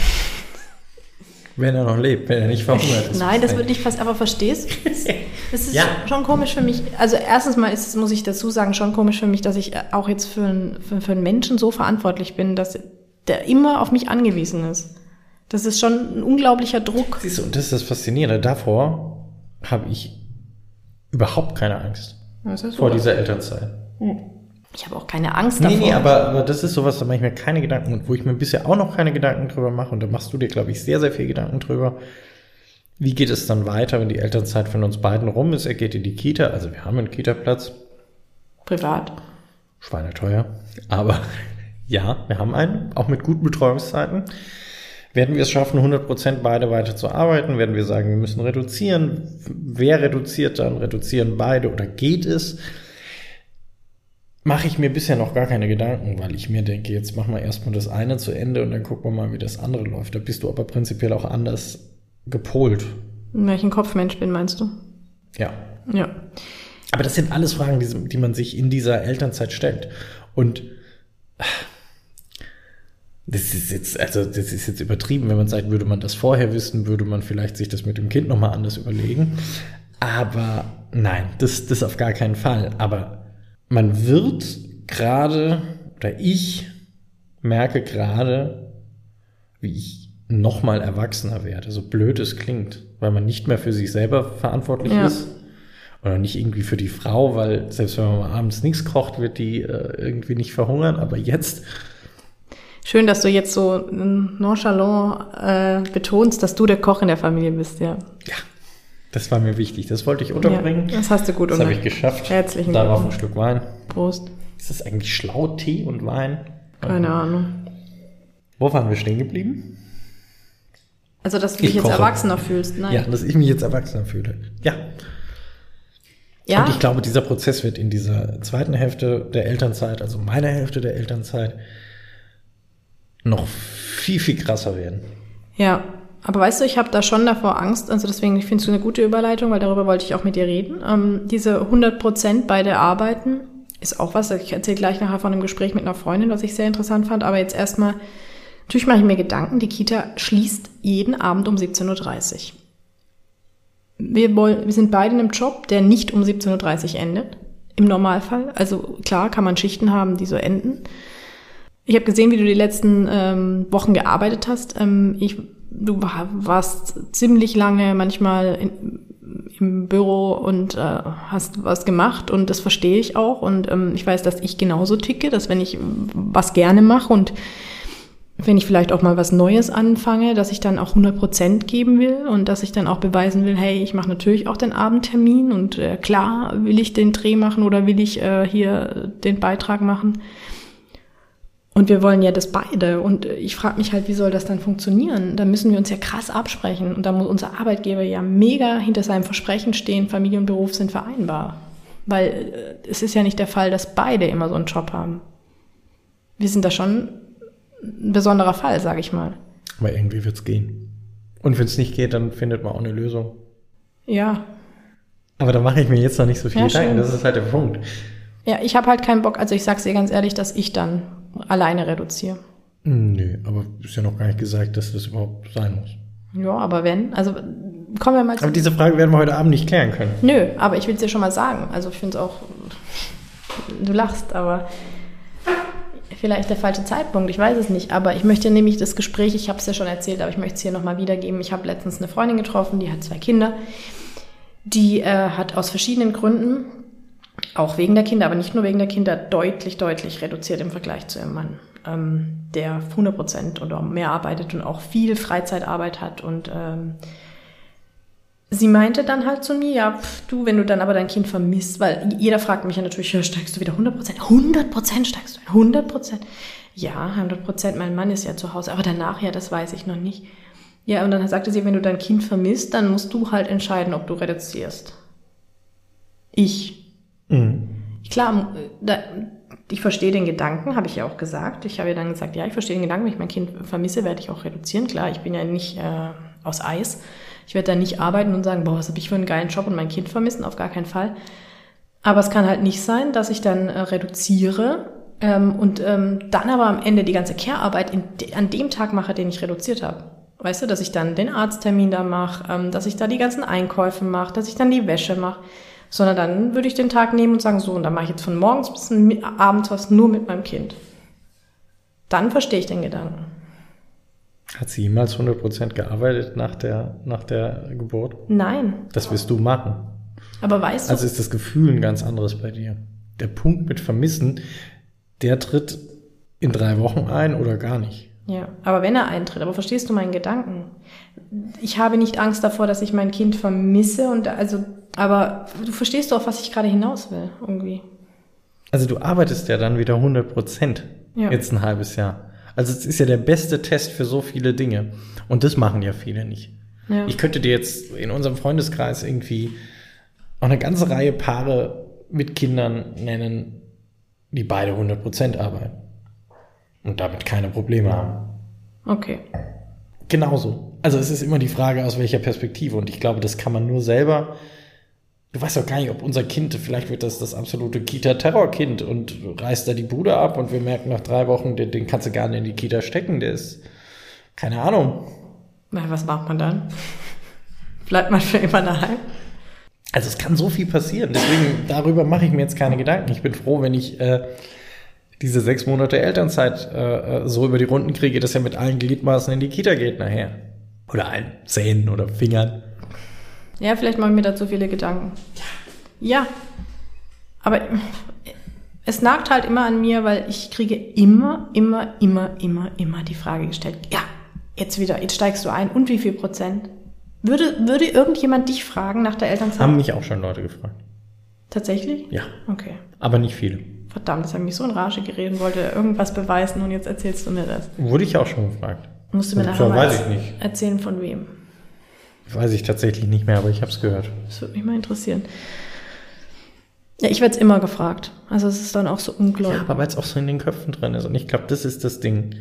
[SPEAKER 4] Wenn er noch lebt, wenn er nicht verhungert ist.
[SPEAKER 3] Nein, das wird nicht fast, aber verstehst? Das, das ist
[SPEAKER 4] Ja.
[SPEAKER 3] schon komisch für mich. Also erstens mal ist es, muss ich dazu sagen, schon komisch für mich, dass ich auch jetzt für, einen- für, für einen Menschen so verantwortlich bin, dass der immer auf mich angewiesen ist. Das ist schon ein unglaublicher Druck.
[SPEAKER 4] Siehst du, und das ist das Faszinierende. Davor habe ich überhaupt keine Angst vor dieser Elternzeit.
[SPEAKER 3] Ich habe auch keine Angst
[SPEAKER 4] Nee,
[SPEAKER 3] davor.
[SPEAKER 4] nee, aber, aber das ist sowas, da mache ich mir keine Gedanken und wo ich mir bisher auch noch keine Gedanken drüber mache und da machst du dir, glaube ich, sehr, sehr viel Gedanken drüber. Wie geht es dann weiter, wenn die Elternzeit von uns beiden rum ist? Er geht in die Kita, also wir haben einen Kita-Platz,
[SPEAKER 3] Privat.
[SPEAKER 4] schweineteuer, aber ja, wir haben einen, auch mit guten Betreuungszeiten. Werden wir es schaffen, 100% beide weiter zu arbeiten? Werden wir sagen, wir müssen reduzieren? Wer reduziert dann? Reduzieren beide oder geht es? Mache ich mir bisher noch gar keine Gedanken, weil ich mir denke, jetzt machen wir erstmal das eine zu Ende und dann gucken wir mal, wie das andere läuft. Da bist du aber prinzipiell auch anders gepolt.
[SPEAKER 3] Welchen Kopfmensch bin, meinst du?
[SPEAKER 4] Ja.
[SPEAKER 3] Ja.
[SPEAKER 4] Aber das sind alles Fragen, die, die man sich in dieser Elternzeit stellt. Und das ist jetzt, also das ist jetzt übertrieben, wenn man sagt, würde man das vorher wissen, würde man vielleicht sich das mit dem Kind nochmal anders überlegen. Aber nein, das, das auf gar keinen Fall. Aber man wird gerade, oder ich merke gerade, wie ich nochmal erwachsener werde. So blöd es klingt, weil man nicht mehr für sich selber verantwortlich
[SPEAKER 3] Ja.
[SPEAKER 4] ist. Oder nicht irgendwie für die Frau, weil selbst wenn man mal abends nichts kocht, wird die äh, irgendwie nicht verhungern. Aber jetzt,
[SPEAKER 3] Schön, dass du jetzt so nonchalant äh, betonst, dass du der Koch in der Familie bist, ja.
[SPEAKER 4] ja, das war mir wichtig. Das wollte ich unterbringen.
[SPEAKER 3] Ja, das hast du gut
[SPEAKER 4] das habe ich geschafft.
[SPEAKER 3] Herzlichen
[SPEAKER 4] Darauf ein. Stück Wein.
[SPEAKER 3] Prost.
[SPEAKER 4] Ist das eigentlich schlau, Tee und Wein?
[SPEAKER 3] Keine Ahnung.
[SPEAKER 4] Wo waren wir stehen geblieben?
[SPEAKER 3] Also, dass du
[SPEAKER 4] Ich
[SPEAKER 3] dich jetzt
[SPEAKER 4] koche.
[SPEAKER 3] erwachsener fühlst. Nein.
[SPEAKER 4] Ja, dass ich mich jetzt erwachsener fühle. Ja.
[SPEAKER 3] Ja,
[SPEAKER 4] Und ich glaube, dieser Prozess wird in dieser zweiten Hälfte der Elternzeit, also meiner Hälfte der Elternzeit, noch viel, viel krasser werden.
[SPEAKER 3] ja. Aber weißt du, ich habe da schon davor Angst. Also deswegen, ich finde es eine gute Überleitung, weil darüber wollte ich auch mit dir reden. Ähm, diese 100 Prozent beide arbeiten ist auch was. Ich erzähle gleich nachher von einem Gespräch mit einer Freundin, was ich sehr interessant fand. Aber jetzt erstmal Natürlich mache ich mir Gedanken, die Kita schließt jeden Abend um 17.30 Uhr. Wir, wollen, wir sind beide in einem Job, der nicht um 17.30 Uhr endet. Im Normalfall. Also klar kann man Schichten haben, die so enden. Ich habe gesehen, wie du die letzten ähm, Wochen gearbeitet hast. Ähm, ich, du war, warst ziemlich lange manchmal in, im Büro und äh, hast was gemacht und das verstehe ich auch. Und ähm, ich weiß, dass ich genauso ticke, dass wenn ich was gerne mache und wenn ich vielleicht auch mal was Neues anfange, dass ich dann auch 100 Prozent geben will und dass ich dann auch beweisen will, hey, ich mache natürlich auch den Abendtermin und äh, klar will ich den Dreh machen oder will ich äh, hier den Beitrag machen. Und wir wollen ja das beide. Und ich frage mich halt, wie soll das dann funktionieren? Da müssen wir uns ja krass absprechen. Und da muss unser Arbeitgeber ja mega hinter seinem Versprechen stehen, Familie und Beruf sind vereinbar. Weil äh, es ist ja nicht der Fall, dass beide immer so einen Job haben. Wir sind da schon ein besonderer Fall, sage ich mal.
[SPEAKER 4] Aber irgendwie wird's gehen. Und wenn es nicht geht, dann findet man auch eine Lösung.
[SPEAKER 3] Ja.
[SPEAKER 4] Aber da mache ich mir jetzt noch nicht so viel
[SPEAKER 3] Ja,
[SPEAKER 4] Gedanken. Das ist halt der Punkt.
[SPEAKER 3] Ja, ich habe halt keinen Bock, also ich sag's dir ganz ehrlich, dass ich dann alleine reduziere.
[SPEAKER 4] Nö, aber ist ja noch gar nicht gesagt, dass das überhaupt sein muss.
[SPEAKER 3] Ja, aber wenn, also kommen wir mal zu.
[SPEAKER 4] Aber diese Frage werden wir heute Abend nicht klären können.
[SPEAKER 3] Nö, aber ich will es dir schon mal sagen. Also ich finde es auch, du lachst, aber vielleicht der falsche Zeitpunkt, ich weiß es nicht. Aber ich möchte nämlich das Gespräch, ich habe es ja schon erzählt, aber ich möchte es hier nochmal wiedergeben. Ich habe letztens eine Freundin getroffen, die hat zwei Kinder. Die äh, hat aus verschiedenen Gründen, auch wegen der Kinder, aber nicht nur wegen der Kinder, deutlich, deutlich reduziert im Vergleich zu ihrem Mann, ähm, der 100 Prozent oder mehr arbeitet und auch viel Freizeitarbeit hat und ähm, Sie meinte dann halt zu mir, ja, pf, du, wenn du dann aber dein Kind vermisst, weil jeder fragt mich ja natürlich, ja, steigst du wieder 100 Prozent? 100 Prozent steigst du, 100 Prozent? Ja, 100 Prozent, mein Mann ist ja zu Hause, aber danach, ja, das weiß ich noch nicht. Ja, und dann sagte sie, wenn du dein Kind vermisst, dann musst du halt entscheiden, ob du reduzierst. Ich.
[SPEAKER 4] Mhm.
[SPEAKER 3] Klar, da, ich verstehe den Gedanken, habe ich ja auch gesagt. Ich habe ja dann gesagt, ja, ich verstehe den Gedanken, wenn ich mein Kind vermisse, werde ich auch reduzieren. Klar, ich bin ja nicht äh, aus Eis. Ich werde da nicht arbeiten und sagen, boah, was habe ich für einen geilen Job und mein Kind vermissen, auf gar keinen Fall. Aber es kann halt nicht sein, dass ich dann äh, reduziere ähm, und ähm, dann aber am Ende die ganze Care-Arbeit de an dem Tag mache, den ich reduziert habe. Weißt du, dass ich dann den Arzttermin da mache, ähm, dass ich da die ganzen Einkäufe mache, dass ich dann die Wäsche mache. Sondern dann würde ich den Tag nehmen und sagen, so, und dann mache ich jetzt von morgens bis abends was nur mit meinem Kind. Dann verstehe ich den Gedanken.
[SPEAKER 4] Hat sie jemals 100% gearbeitet nach der, nach der Geburt?
[SPEAKER 3] Nein.
[SPEAKER 4] Das wirst du machen.
[SPEAKER 3] Aber weißt du,
[SPEAKER 4] Also ist das Gefühl ein ganz anderes bei dir. Der Punkt mit Vermissen, der tritt in drei Wochen ein oder gar nicht.
[SPEAKER 3] Ja, aber wenn er eintritt, aber verstehst du meinen Gedanken? Ich habe nicht Angst davor, dass ich mein Kind vermisse und also, aber du verstehst doch, was ich gerade hinaus will, irgendwie.
[SPEAKER 4] Also du arbeitest ja dann wieder 100%
[SPEAKER 3] Ja.
[SPEAKER 4] jetzt ein halbes Jahr. Also es ist ja der beste Test für so viele Dinge. Und das machen ja viele nicht.
[SPEAKER 3] Ja.
[SPEAKER 4] Ich könnte dir jetzt in unserem Freundeskreis irgendwie auch eine ganze Reihe Paare mit Kindern nennen, die beide 100% arbeiten. Und damit keine Probleme haben.
[SPEAKER 3] Okay.
[SPEAKER 4] Genauso. Also es ist immer die Frage, aus welcher Perspektive. Und ich glaube, das kann man nur selber. Du weißt doch gar nicht, ob unser Kind, vielleicht wird das das absolute Kita-Terrorkind und reißt da die Bude ab und wir merken nach drei Wochen, den, den kannst du gar nicht in die Kita stecken. Der ist, keine Ahnung.
[SPEAKER 3] Na, was macht man dann? Bleibt man für immer daheim?
[SPEAKER 4] Also es kann so viel passieren. Deswegen, darüber mache ich mir jetzt keine Gedanken. Ich bin froh, wenn ich äh, diese sechs Monate Elternzeit äh, äh, so über die Runden kriege, dass er mit allen Gliedmaßen in die Kita geht nachher. Oder allen Zähnen oder Fingern.
[SPEAKER 3] Ja, vielleicht mache ich mir da zu viele Gedanken. Ja. Aber es nagt halt immer an mir, weil ich kriege immer, immer, immer, immer, immer die Frage gestellt, ja, jetzt wieder, jetzt steigst du ein und wie viel Prozent? Würde, würde irgendjemand dich fragen nach der Elternzeit?
[SPEAKER 4] Haben mich auch schon Leute gefragt.
[SPEAKER 3] Tatsächlich?
[SPEAKER 4] Ja,
[SPEAKER 3] Okay.
[SPEAKER 4] aber nicht viele.
[SPEAKER 3] Verdammt, das habe mich so in Rage geredet und wollte irgendwas beweisen und jetzt erzählst du mir das.
[SPEAKER 4] Wurde ich auch schon gefragt.
[SPEAKER 3] Musst du mir nachher mal
[SPEAKER 4] weiß ich nicht.
[SPEAKER 3] erzählen von wem.
[SPEAKER 4] Weiß ich tatsächlich nicht mehr, aber ich habe es gehört.
[SPEAKER 3] Das würde mich mal interessieren. Ja, ich werde es immer gefragt. Also es ist dann auch so ungläubig.
[SPEAKER 4] Ja, aber weil es auch so in den Köpfen drin ist. Und ich glaube, das ist das Ding.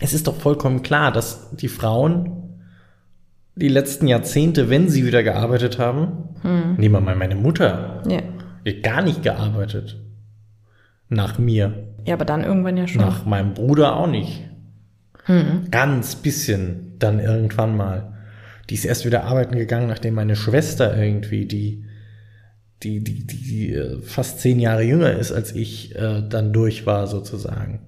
[SPEAKER 4] Es ist doch vollkommen klar, dass die Frauen die letzten Jahrzehnte, wenn sie wieder gearbeitet haben, nehmen wir mal meine Mutter,
[SPEAKER 3] ja.
[SPEAKER 4] die hat gar nicht gearbeitet. Nach mir.
[SPEAKER 3] ja, aber dann irgendwann ja schon.
[SPEAKER 4] Nach meinem Bruder auch nicht. Ganz bisschen dann irgendwann mal. Die ist erst wieder arbeiten gegangen, nachdem meine Schwester irgendwie, die, die, die, die, die äh, fast zehn Jahre jünger ist als ich, äh, dann durch war sozusagen.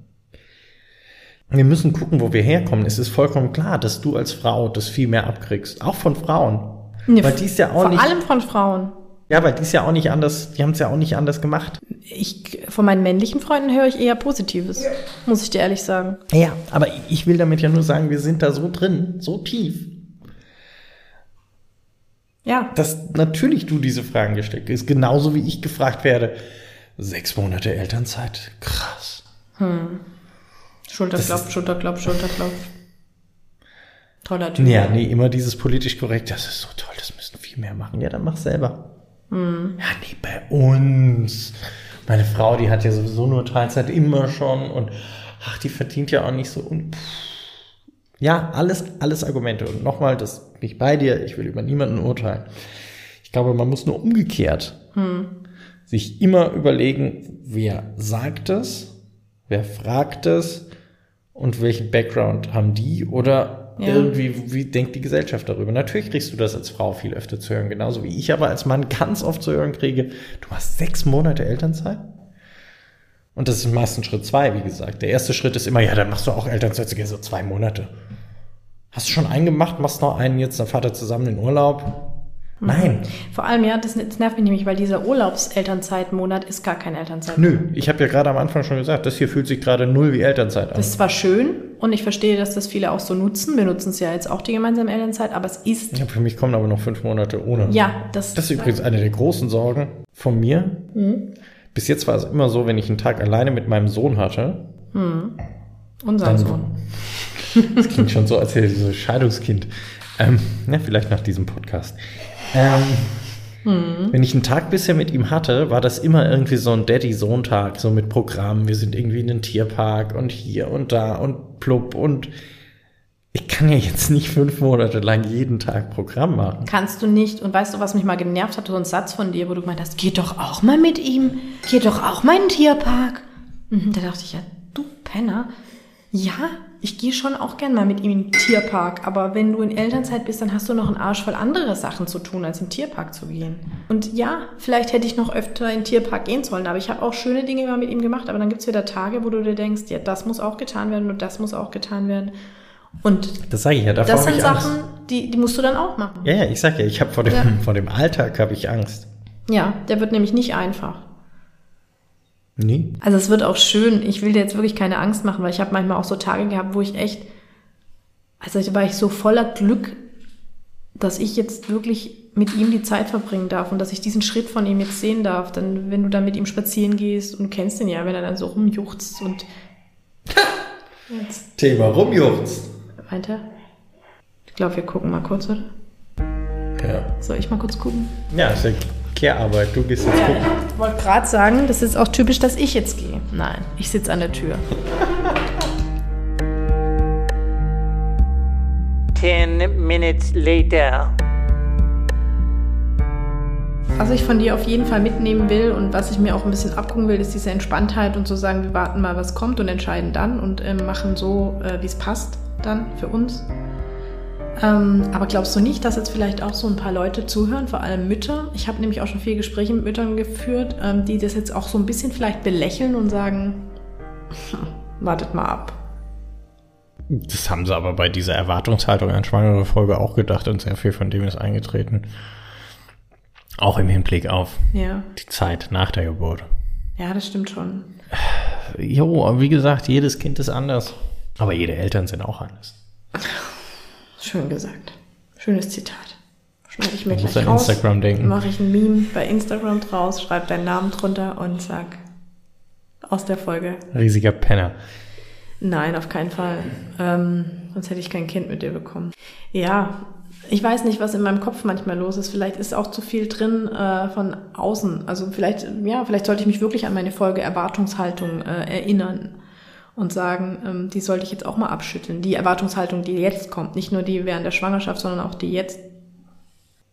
[SPEAKER 4] Wir müssen gucken, wo wir herkommen. Es ist vollkommen klar, dass du als Frau das viel mehr abkriegst. Auch von Frauen.
[SPEAKER 3] Nee,
[SPEAKER 4] weil die ist ja auch
[SPEAKER 3] Vor
[SPEAKER 4] nicht,
[SPEAKER 3] allem von Frauen.
[SPEAKER 4] Ja, weil die ist ja auch nicht anders, die haben es ja auch nicht anders gemacht.
[SPEAKER 3] Ich, von meinen männlichen Freunden höre ich eher Positives, muss ich dir ehrlich sagen.
[SPEAKER 4] Ja, aber ich will damit ja nur sagen, wir sind da so drin, so tief,
[SPEAKER 3] Ja,
[SPEAKER 4] dass natürlich du diese Fragen gestellt ist genauso wie ich gefragt werde. Sechs Monate Elternzeit, krass.
[SPEAKER 3] Schulterklopf, Schulterklopf, Schulterklopf. Toller Typ.
[SPEAKER 4] Ja, nee, immer dieses politisch korrekt, das ist so toll, das müssen viel mehr machen. Ja, dann mach selber. Ja, nee, bei uns. Meine Frau, die hat ja sowieso nur Teilzeit immer schon und ach, die verdient ja auch nicht so. Und pff. ja, alles, alles Argumente. Und nochmal, das bin ich bei dir, ich will über niemanden urteilen. Ich glaube, man muss nur umgekehrt sich immer überlegen, wer sagt es, wer fragt es und welchen Background haben die oder
[SPEAKER 3] Ja.
[SPEAKER 4] irgendwie, wie denkt die Gesellschaft darüber? Natürlich kriegst du das als Frau viel öfter zu hören, genauso wie ich aber als Mann ganz oft zu hören kriege, du hast sechs Monate Elternzeit? Und das ist meistens Schritt zwei, wie gesagt. Der erste Schritt ist immer, ja, dann machst du auch Elternzeit, so zwei Monate. Hast du schon einen gemacht, machst noch einen jetzt, dann fahrt ihr zusammen in Urlaub? Nein.
[SPEAKER 3] Vor allem, ja, das, das nervt mich nämlich, weil dieser Urlaubselternzeitmonat ist gar kein Elternzeit.
[SPEAKER 4] Nö, ich habe ja gerade am Anfang schon gesagt, das hier fühlt sich gerade null wie Elternzeit an.
[SPEAKER 3] Das ist zwar schön und ich verstehe, dass das viele auch so nutzen. Wir nutzen es ja jetzt auch die gemeinsame Elternzeit, aber es ist,
[SPEAKER 4] ja, für mich kommen aber noch fünf Monate ohne.
[SPEAKER 3] ja, das,
[SPEAKER 4] Das ist übrigens eine der großen Sorgen von mir. Bis jetzt war es immer so, wenn ich einen Tag alleine mit meinem Sohn hatte,
[SPEAKER 3] unser
[SPEAKER 4] dann-
[SPEAKER 3] Sohn.
[SPEAKER 4] das klingt schon so, als wäre ich so ein Scheidungskind. Ähm, ja, vielleicht nach diesem Podcast. Ähm, Wenn ich einen Tag bisher mit ihm hatte, war das immer irgendwie so ein Daddy-Sohn-Tag, so mit Programmen. Wir sind irgendwie in den Tierpark und hier und da und plupp und ich kann ja jetzt nicht fünf Monate lang jeden Tag Programm machen.
[SPEAKER 3] Kannst du nicht. Und weißt du, was mich mal genervt hat? So ein Satz von dir, wo du gemeint hast, geh doch auch mal mit ihm. Geh doch auch mal in den Tierpark. Mhm, da dachte ich ja, du Penner. Ja, ich gehe schon auch gern mal mit ihm in den Tierpark. Aber wenn du in Elternzeit bist, dann hast du noch einen Arsch voll andere Sachen zu tun, als im Tierpark zu gehen. Und ja, vielleicht hätte ich noch öfter in den Tierpark gehen sollen. Aber ich habe auch schöne Dinge immer mit ihm gemacht. Aber dann gibt's wieder Tage, wo du dir denkst, ja, das muss auch getan werden und das muss auch getan werden. Und
[SPEAKER 4] Das sage ich ja, davor
[SPEAKER 3] das sind. Sachen, die, die musst du dann auch machen.
[SPEAKER 4] Ja, ja, ich sag ja, ich habe vor dem,
[SPEAKER 3] Ja.
[SPEAKER 4] vor dem Alltag habe ich Angst.
[SPEAKER 3] Ja, der wird nämlich nicht einfach.
[SPEAKER 4] Nie.
[SPEAKER 3] Also es wird auch schön. Ich will dir jetzt wirklich keine Angst machen, weil ich habe manchmal auch so Tage gehabt, wo ich echt, also da war ich so voller Glück, dass ich jetzt wirklich mit ihm die Zeit verbringen darf und dass ich diesen Schritt von ihm jetzt sehen darf. Dann, wenn du dann mit ihm spazieren gehst und kennst ihn ja, wenn er dann so rumjuchzt und jetzt
[SPEAKER 4] Thema rumjuchzt.
[SPEAKER 3] meint er. Ich glaube, wir gucken mal kurz, oder?
[SPEAKER 4] Ja.
[SPEAKER 3] Soll ich mal kurz gucken?
[SPEAKER 4] Ja, ist ja Kehrarbeit. Du gehst jetzt gucken.
[SPEAKER 3] Ich wollte gerade sagen, das ist auch typisch, dass ich jetzt gehe. Nein, ich sitze an der Tür.
[SPEAKER 5] Ten minutes later.
[SPEAKER 3] Was ich von dir auf jeden Fall mitnehmen will und was ich mir auch ein bisschen abgucken will, ist diese Entspanntheit und zu sagen, wir warten mal, was kommt und entscheiden dann und ähm, machen so, äh, wie es passt dann für uns. Ähm, aber glaubst du nicht, dass jetzt vielleicht auch so ein paar Leute zuhören, vor allem Mütter? Ich habe nämlich auch schon viele Gespräche mit Müttern geführt, ähm, die das jetzt auch so ein bisschen vielleicht belächeln und sagen, hm, wartet mal ab.
[SPEAKER 4] Das haben sie aber bei dieser Erwartungshaltung an schwangere Folge auch gedacht und sehr viel von dem ist eingetreten. Auch im Hinblick auf
[SPEAKER 3] Ja,
[SPEAKER 4] die Zeit nach der Geburt.
[SPEAKER 3] ja, das stimmt schon.
[SPEAKER 4] Jo, aber wie gesagt, jedes Kind ist anders. Aber jede Eltern sind auch anders.
[SPEAKER 3] Schön gesagt. Schönes Zitat. Schneide ich mir gleich
[SPEAKER 4] an
[SPEAKER 3] raus.
[SPEAKER 4] Instagram denken.
[SPEAKER 3] Mache ich ein Meme bei Instagram draus, schreibe deinen Namen drunter und sag aus der Folge.
[SPEAKER 4] Riesiger Penner.
[SPEAKER 3] Nein, auf keinen Fall. Ähm, sonst hätte ich kein Kind mit dir bekommen. Ja, ich weiß nicht, was in meinem Kopf manchmal los ist. Vielleicht ist auch zu viel drin äh, von außen. Also vielleicht, ja, vielleicht sollte ich mich wirklich an meine Folge Erwartungshaltung äh, erinnern und sagen, ähm, die sollte ich jetzt auch mal abschütteln. Die Erwartungshaltung, die jetzt kommt, nicht nur die während der Schwangerschaft, sondern auch die jetzt.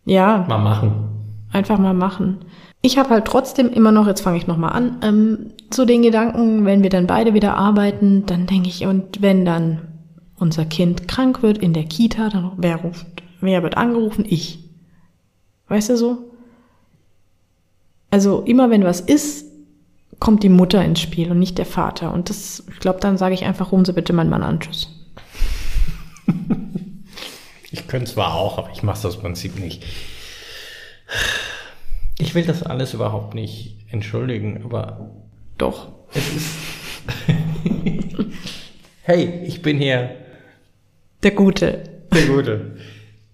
[SPEAKER 3] Ja,
[SPEAKER 4] Mal machen.
[SPEAKER 3] einfach mal machen. Ich habe halt trotzdem immer noch, jetzt fange ich nochmal an, ähm, zu den Gedanken, wenn wir dann beide wieder arbeiten, dann denke ich, und wenn dann unser Kind krank wird in der Kita, dann wer ruft, wer wird angerufen? Ich. Weißt du so? Also immer wenn was ist, kommt die Mutter ins Spiel und nicht der Vater. Und das, ich glaube, dann sage ich einfach, rufen Sie bitte meinen Mann an. Tschüss.
[SPEAKER 4] Ich könnte zwar auch, aber ich mache es aus Prinzip nicht. Ich will das alles überhaupt nicht entschuldigen, aber
[SPEAKER 3] Doch.
[SPEAKER 4] es ist. hey, ich bin hier
[SPEAKER 3] Der Gute.
[SPEAKER 4] der Gute.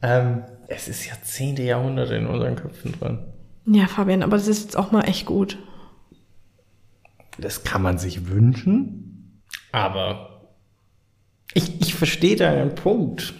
[SPEAKER 4] ähm, es ist Jahrzehnte, Jahrhunderte in unseren Köpfen drin.
[SPEAKER 3] Ja, Fabian, aber das ist jetzt auch mal echt gut.
[SPEAKER 4] Das kann man sich wünschen, aber ich, ich verstehe deinen Punkt.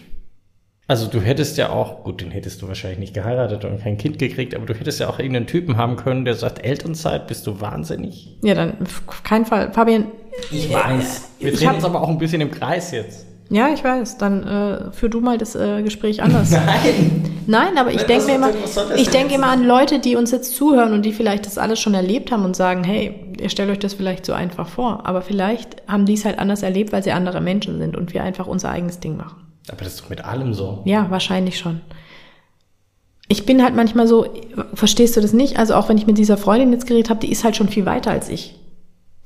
[SPEAKER 4] Also du hättest ja auch, gut, den hättest du wahrscheinlich nicht geheiratet und kein Kind gekriegt, aber du hättest ja auch irgendeinen Typen haben können, der sagt, Elternzeit, bist du wahnsinnig?
[SPEAKER 3] Ja, dann auf keinen Fall. Fabian,
[SPEAKER 4] Ich weiß. Wir
[SPEAKER 3] Ich
[SPEAKER 4] drehen
[SPEAKER 3] hab-
[SPEAKER 4] uns aber auch ein bisschen im Kreis jetzt.
[SPEAKER 3] ja, ich weiß, dann äh, führ du mal das äh, Gespräch anders.
[SPEAKER 4] Nein.
[SPEAKER 3] Nein, aber ich denke mir immer, ich denke immer an Leute, die uns jetzt zuhören und die vielleicht das alles schon erlebt haben und sagen, hey, ihr stellt euch das vielleicht so einfach vor. Aber vielleicht haben die es halt anders erlebt, weil sie andere Menschen sind und wir einfach unser eigenes Ding machen.
[SPEAKER 4] Aber das ist doch mit allem so.
[SPEAKER 3] Ja, wahrscheinlich schon. Ich bin halt manchmal so, verstehst du das nicht? Also auch wenn ich mit dieser Freundin jetzt geredet habe, die ist halt schon viel weiter als ich.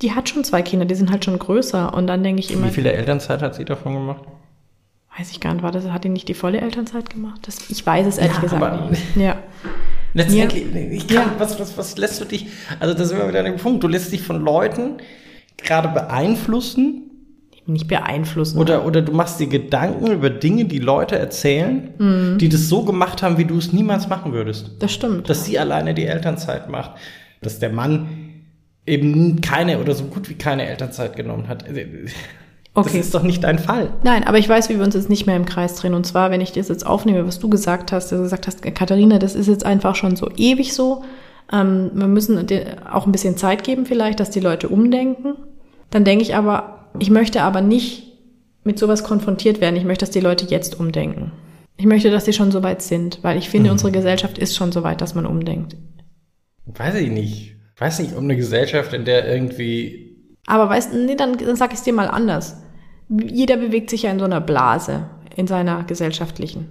[SPEAKER 3] Die hat schon zwei Kinder, die sind halt schon größer. Und dann denke ich immer,
[SPEAKER 4] Wie viele Elternzeit hat sie davon gemacht?
[SPEAKER 3] Weiß ich gar nicht, war das, hat die nicht die volle Elternzeit gemacht? Das, ich weiß es ehrlich
[SPEAKER 4] Ja,
[SPEAKER 3] gesagt
[SPEAKER 4] aber-
[SPEAKER 3] nicht. Ja.
[SPEAKER 4] Letztendlich, ich kann,
[SPEAKER 3] Ja.
[SPEAKER 4] was, was, was lässt du dich, also da sind wir wieder an dem Punkt, du lässt dich von Leuten gerade beeinflussen
[SPEAKER 3] Nicht beeinflussen.
[SPEAKER 4] oder, oder du machst dir Gedanken über Dinge, die Leute erzählen, die das so gemacht haben, wie du es niemals machen würdest.
[SPEAKER 3] das stimmt.
[SPEAKER 4] Dass sie alleine die Elternzeit macht, dass der Mann eben keine oder so gut wie keine Elternzeit genommen hat. Das
[SPEAKER 3] Okay.
[SPEAKER 4] ist doch nicht dein Fall.
[SPEAKER 3] Nein, aber ich weiß, wie wir uns jetzt nicht mehr im Kreis drehen. Und zwar, wenn ich das jetzt aufnehme, was du gesagt hast, dass du gesagt hast, Katharina, das ist jetzt einfach schon so ewig so. Ähm, wir müssen dir auch ein bisschen Zeit geben vielleicht, dass die Leute umdenken. Dann denke ich aber, ich möchte aber nicht mit sowas konfrontiert werden. Ich möchte, dass die Leute jetzt umdenken. Ich möchte, dass sie schon so weit sind, weil ich finde, unsere Gesellschaft ist schon so weit, dass man umdenkt.
[SPEAKER 4] Weiß ich nicht. Weiß nicht, um eine Gesellschaft, in der irgendwie
[SPEAKER 3] Aber weißt du, nee, dann, dann sag ich es dir mal anders. Jeder bewegt sich ja in so einer Blase, in seiner gesellschaftlichen.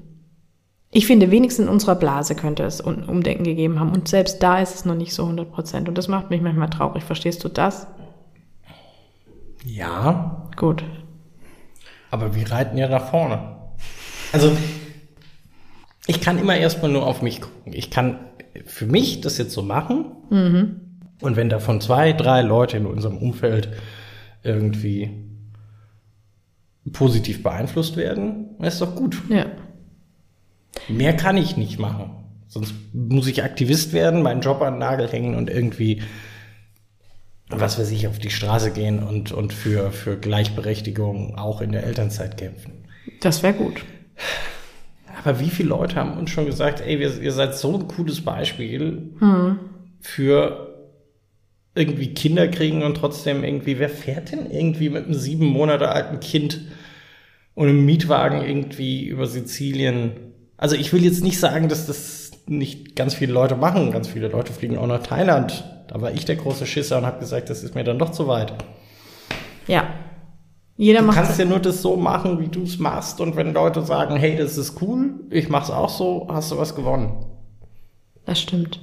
[SPEAKER 3] Ich finde, wenigstens in unserer Blase könnte es Un- Umdenken gegeben haben. Und selbst da ist es noch nicht so 100 Prozent. Und das macht mich manchmal traurig. Verstehst du das?
[SPEAKER 4] ja,
[SPEAKER 3] Gut.
[SPEAKER 4] Aber wir reiten ja nach vorne. Also, ich kann immer erstmal nur auf mich gucken. Ich kann für mich das jetzt so machen. Und wenn davon zwei, drei Leute in unserem Umfeld irgendwie positiv beeinflusst werden, ist doch gut.
[SPEAKER 3] Ja.
[SPEAKER 4] Mehr kann ich nicht machen. Sonst muss ich Aktivist werden, meinen Job an den Nagel hängen und irgendwie, was weiß ich, auf die Straße gehen und, und für, für Gleichberechtigung auch in der Elternzeit kämpfen.
[SPEAKER 3] Das wäre gut.
[SPEAKER 4] Aber wie viele Leute haben uns schon gesagt, ey, wir, ihr seid so ein cooles Beispiel für irgendwie Kinder kriegen und trotzdem irgendwie, wer fährt denn irgendwie mit einem sieben Monate alten Kind und einem Mietwagen irgendwie über Sizilien? Also ich will jetzt nicht sagen, dass das nicht ganz viele Leute machen. Ganz viele Leute fliegen auch nach Thailand. Da war ich der große Schisser und habe gesagt, das ist mir dann doch zu weit.
[SPEAKER 3] Ja. Jeder
[SPEAKER 4] Du
[SPEAKER 3] macht
[SPEAKER 4] kannst ja nur das so machen, wie du es machst. Und wenn Leute sagen, hey, das ist cool, ich mach's auch so, hast du was gewonnen.
[SPEAKER 3] Das stimmt.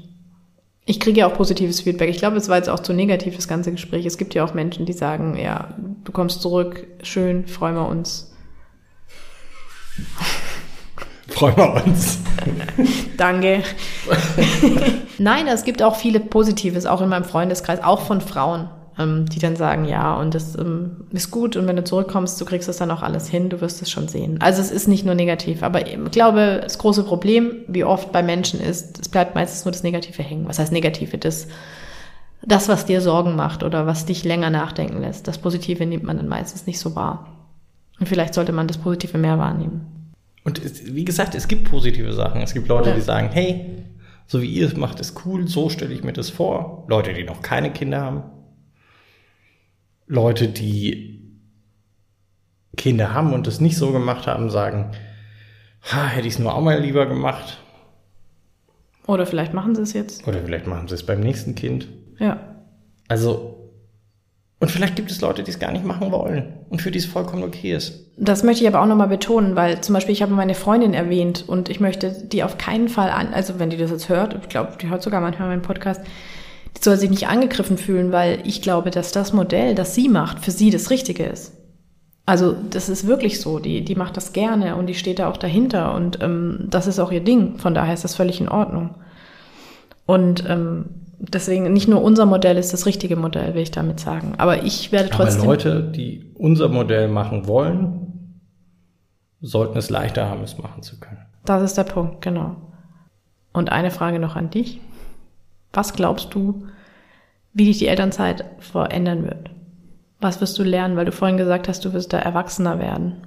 [SPEAKER 3] Ich kriege ja auch positives Feedback. Ich glaube, es war jetzt auch zu negativ, das ganze Gespräch. Es gibt ja auch Menschen, die sagen, ja, du kommst zurück, schön, freuen wir uns.
[SPEAKER 4] Freuen wir uns.
[SPEAKER 3] Danke. Nein, es gibt auch viele Positives, auch in meinem Freundeskreis, auch von Frauen, ähm, die dann sagen, ja, und das ähm, ist gut und wenn du zurückkommst, du kriegst das dann auch alles hin, du wirst es schon sehen. Also es ist nicht nur negativ, aber ich glaube, das große Problem, wie oft bei Menschen ist, es bleibt meistens nur das Negative hängen. Was heißt Negative? Das, das, was dir Sorgen macht oder was dich länger nachdenken lässt. Das Positive nimmt man dann meistens nicht so wahr. Und vielleicht sollte man das Positive mehr wahrnehmen.
[SPEAKER 4] Und es, wie gesagt, es gibt positive Sachen. Es gibt Leute,
[SPEAKER 3] Ja.
[SPEAKER 4] die sagen, hey, so wie ihr es macht, ist cool, so stelle ich mir das vor. Leute, die noch keine Kinder haben. Leute, die Kinder haben und es nicht so gemacht haben, sagen, ha, hätte ich es nur auch mal lieber gemacht.
[SPEAKER 3] Oder vielleicht machen sie es jetzt.
[SPEAKER 4] Oder vielleicht machen sie es beim nächsten Kind.
[SPEAKER 3] Ja.
[SPEAKER 4] Also, und vielleicht gibt es Leute, die es gar nicht machen wollen und für die es vollkommen okay ist.
[SPEAKER 6] Das möchte ich aber auch nochmal betonen, weil zum Beispiel ich habe meine Freundin erwähnt und ich möchte die auf keinen Fall an, also wenn die das jetzt hört, ich glaube, die hört sogar manchmal meinen Podcast, die soll sich nicht angegriffen fühlen, weil ich glaube, dass das Modell, das sie macht, für sie das Richtige ist. Also das ist wirklich so, die, die macht das gerne und die steht da auch dahinter und ähm, das ist auch ihr Ding, von daher ist das völlig in Ordnung. Und ähm, deswegen nicht nur unser Modell ist das richtige Modell, will ich damit sagen. Aber ich werde trotzdem.
[SPEAKER 4] Aber Leute, die unser Modell machen wollen, sollten es leichter haben, es machen zu können.
[SPEAKER 6] Das ist der Punkt, genau. Und eine Frage noch an dich. Was glaubst du, wie dich die Elternzeit verändern wird? Was wirst du lernen, weil du vorhin gesagt hast, du wirst da erwachsener werden?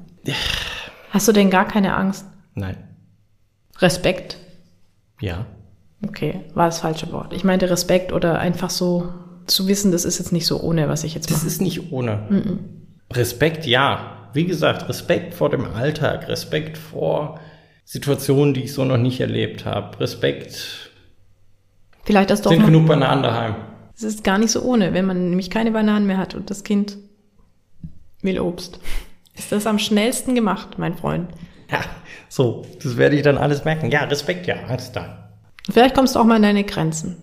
[SPEAKER 6] Hast du denn gar keine Angst?
[SPEAKER 4] Nein.
[SPEAKER 6] Respekt?
[SPEAKER 4] Ja.
[SPEAKER 6] Okay, war das falsche Wort. Ich meinte Respekt oder einfach so zu wissen, das ist jetzt nicht so ohne, was ich jetzt
[SPEAKER 4] Das
[SPEAKER 6] mache.
[SPEAKER 4] ist nicht ohne. Respekt, ja. Wie gesagt, Respekt vor dem Alltag, Respekt vor Situationen, die ich so noch nicht erlebt habe. Respekt.
[SPEAKER 6] Vielleicht das doch
[SPEAKER 4] Sind
[SPEAKER 6] mal-
[SPEAKER 4] genug Bananen daheim.
[SPEAKER 6] Es ist gar nicht so ohne, wenn man nämlich keine Bananen mehr hat und das Kind will Obst. Ist das am schnellsten gemacht, mein Freund.
[SPEAKER 4] Ja, so, das werde ich dann alles merken. Ja, Respekt, ja, Angst dann.
[SPEAKER 6] Und vielleicht kommst du auch mal an deine Grenzen.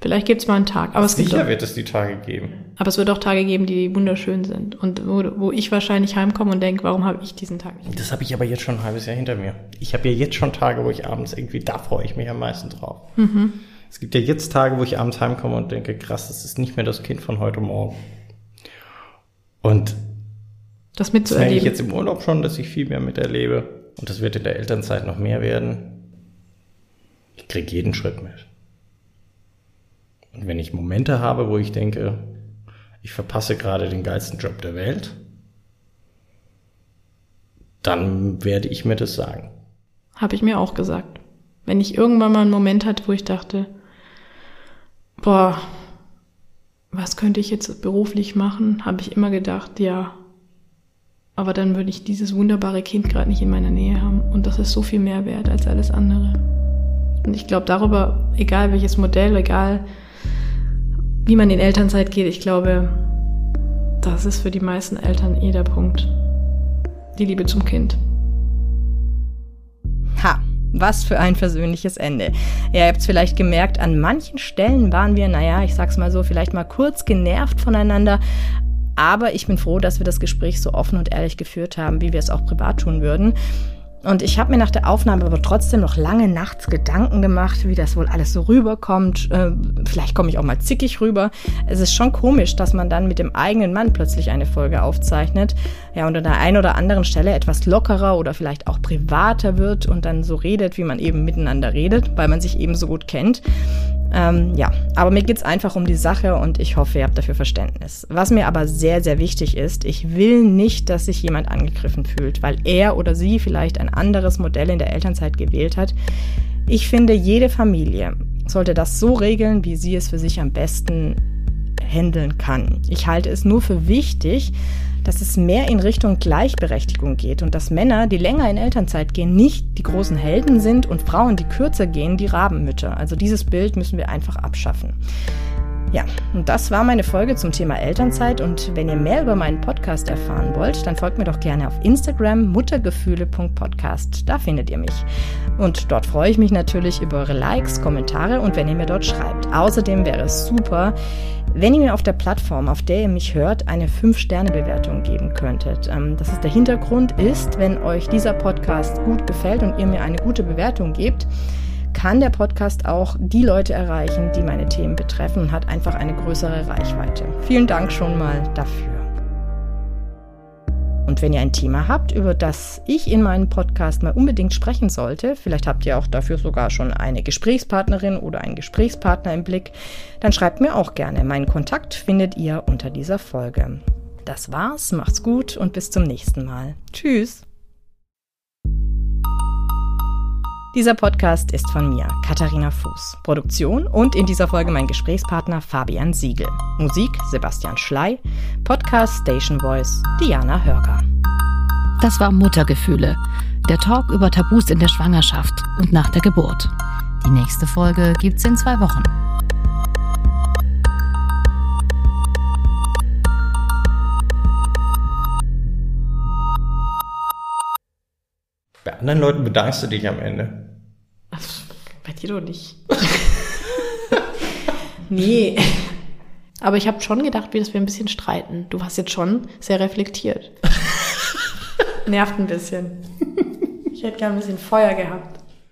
[SPEAKER 6] Vielleicht gibt's mal einen Tag. Aber es, gibt
[SPEAKER 4] Sicher
[SPEAKER 6] auch,
[SPEAKER 4] wird es die Tage geben.
[SPEAKER 6] aber es wird auch Tage geben, die wunderschön sind. Und wo, wo ich wahrscheinlich heimkomme und denke, warum habe ich diesen Tag nicht?
[SPEAKER 4] Das habe ich aber jetzt schon ein halbes Jahr hinter mir. Ich habe ja jetzt schon Tage, wo ich abends irgendwie, da freue ich mich am meisten drauf. Es gibt ja jetzt Tage, wo ich abends heimkomme und denke, krass, das ist nicht mehr das Kind von heute Morgen. Und
[SPEAKER 6] Das
[SPEAKER 4] das merke ich
[SPEAKER 6] mitzuerleben.
[SPEAKER 4] jetzt im Urlaub schon, dass ich viel mehr miterlebe. Und das wird in der Elternzeit noch mehr werden. Ich kriege jeden Schritt mit. Und wenn ich Momente habe, wo ich denke, ich verpasse gerade den geilsten Job der Welt, dann werde ich mir das sagen.
[SPEAKER 6] Habe ich mir auch gesagt. Wenn ich irgendwann mal einen Moment hatte, wo ich dachte, boah, was könnte ich jetzt beruflich machen, habe ich immer gedacht, ja, aber dann würde ich dieses wunderbare Kind gerade nicht in meiner Nähe haben. Und das ist so viel mehr wert als alles andere. Und ich glaube darüber, egal welches Modell, egal wie man in Elternzeit geht, ich glaube, das ist für die meisten Eltern eh der Punkt. Die Liebe zum Kind.
[SPEAKER 3] Ha, was für ein versöhnliches Ende. Ja, ihr habt es vielleicht gemerkt, an manchen Stellen waren wir, naja, ich sag's mal so, vielleicht mal kurz genervt voneinander. Aber ich bin froh, dass wir das Gespräch so offen und ehrlich geführt haben, wie wir es auch privat tun würden. Und ich habe mir nach der Aufnahme aber trotzdem noch lange nachts Gedanken gemacht, wie das wohl alles so rüberkommt. Äh, vielleicht komme ich auch mal zickig rüber. Es ist schon komisch, dass man dann mit dem eigenen Mann plötzlich eine Folge aufzeichnet. Ja, und an der einen oder anderen Stelle etwas lockerer oder vielleicht auch privater wird und dann so redet, wie man eben miteinander redet, weil man sich eben so gut kennt. Ähm, ja, aber mir geht's einfach um die Sache und ich hoffe, ihr habt dafür Verständnis. Was mir aber sehr, sehr wichtig ist, ich will nicht, dass sich jemand angegriffen fühlt, weil er oder sie vielleicht ein anderes Modell in der Elternzeit gewählt hat. Ich finde, jede Familie sollte das so regeln, wie sie es für sich am besten handeln kann. Ich halte es nur für wichtig, dass es mehr in Richtung Gleichberechtigung geht und dass Männer, die länger in Elternzeit gehen, nicht die großen Helden sind und Frauen, die kürzer gehen, die Rabenmütter. Also dieses Bild müssen wir einfach abschaffen. Ja, und das war meine Folge zum Thema Elternzeit. Und wenn ihr mehr über meinen Podcast erfahren wollt, dann folgt mir doch gerne auf Instagram muttergefühle.podcast. Da findet ihr mich. Und dort freue ich mich natürlich über eure Likes, Kommentare und wenn ihr mir dort schreibt. Außerdem wäre es super, wenn ihr mir auf der Plattform, auf der ihr mich hört, eine 5-Sterne-Bewertung geben könntet. Ähm, Das ist der Hintergrund ist, wenn euch dieser Podcast gut gefällt und ihr mir eine gute Bewertung gebt, kann der Podcast auch die Leute erreichen, die meine Themen betreffen und hat einfach eine größere Reichweite. Vielen Dank schon mal dafür. Und wenn ihr ein Thema habt, über das ich in meinem Podcast mal unbedingt sprechen sollte, vielleicht habt ihr auch dafür sogar schon eine Gesprächspartnerin oder einen Gesprächspartner im Blick, dann schreibt mir auch gerne. Meinen Kontakt findet ihr unter dieser Folge. Das war's, macht's gut und bis zum nächsten Mal. Tschüss. Dieser Podcast ist von mir, Katharina Fuß. Produktion und in dieser Folge mein Gesprächspartner Fabian Siegel. Musik Sebastian Schley. Podcast Station Voice Diana Hörger.
[SPEAKER 1] Das war Muttergefühle, der Talk über Tabus in der Schwangerschaft und nach der Geburt. Die nächste Folge gibt's in zwei Wochen.
[SPEAKER 4] Bei anderen Leuten bedankst du dich am Ende.
[SPEAKER 3] Bei dir doch nicht. nee. Aber ich habe schon gedacht, wie dass wir ein bisschen streiten. Du warst jetzt schon sehr reflektiert. Nervt ein bisschen. Ich hätte gern ein bisschen Feuer gehabt.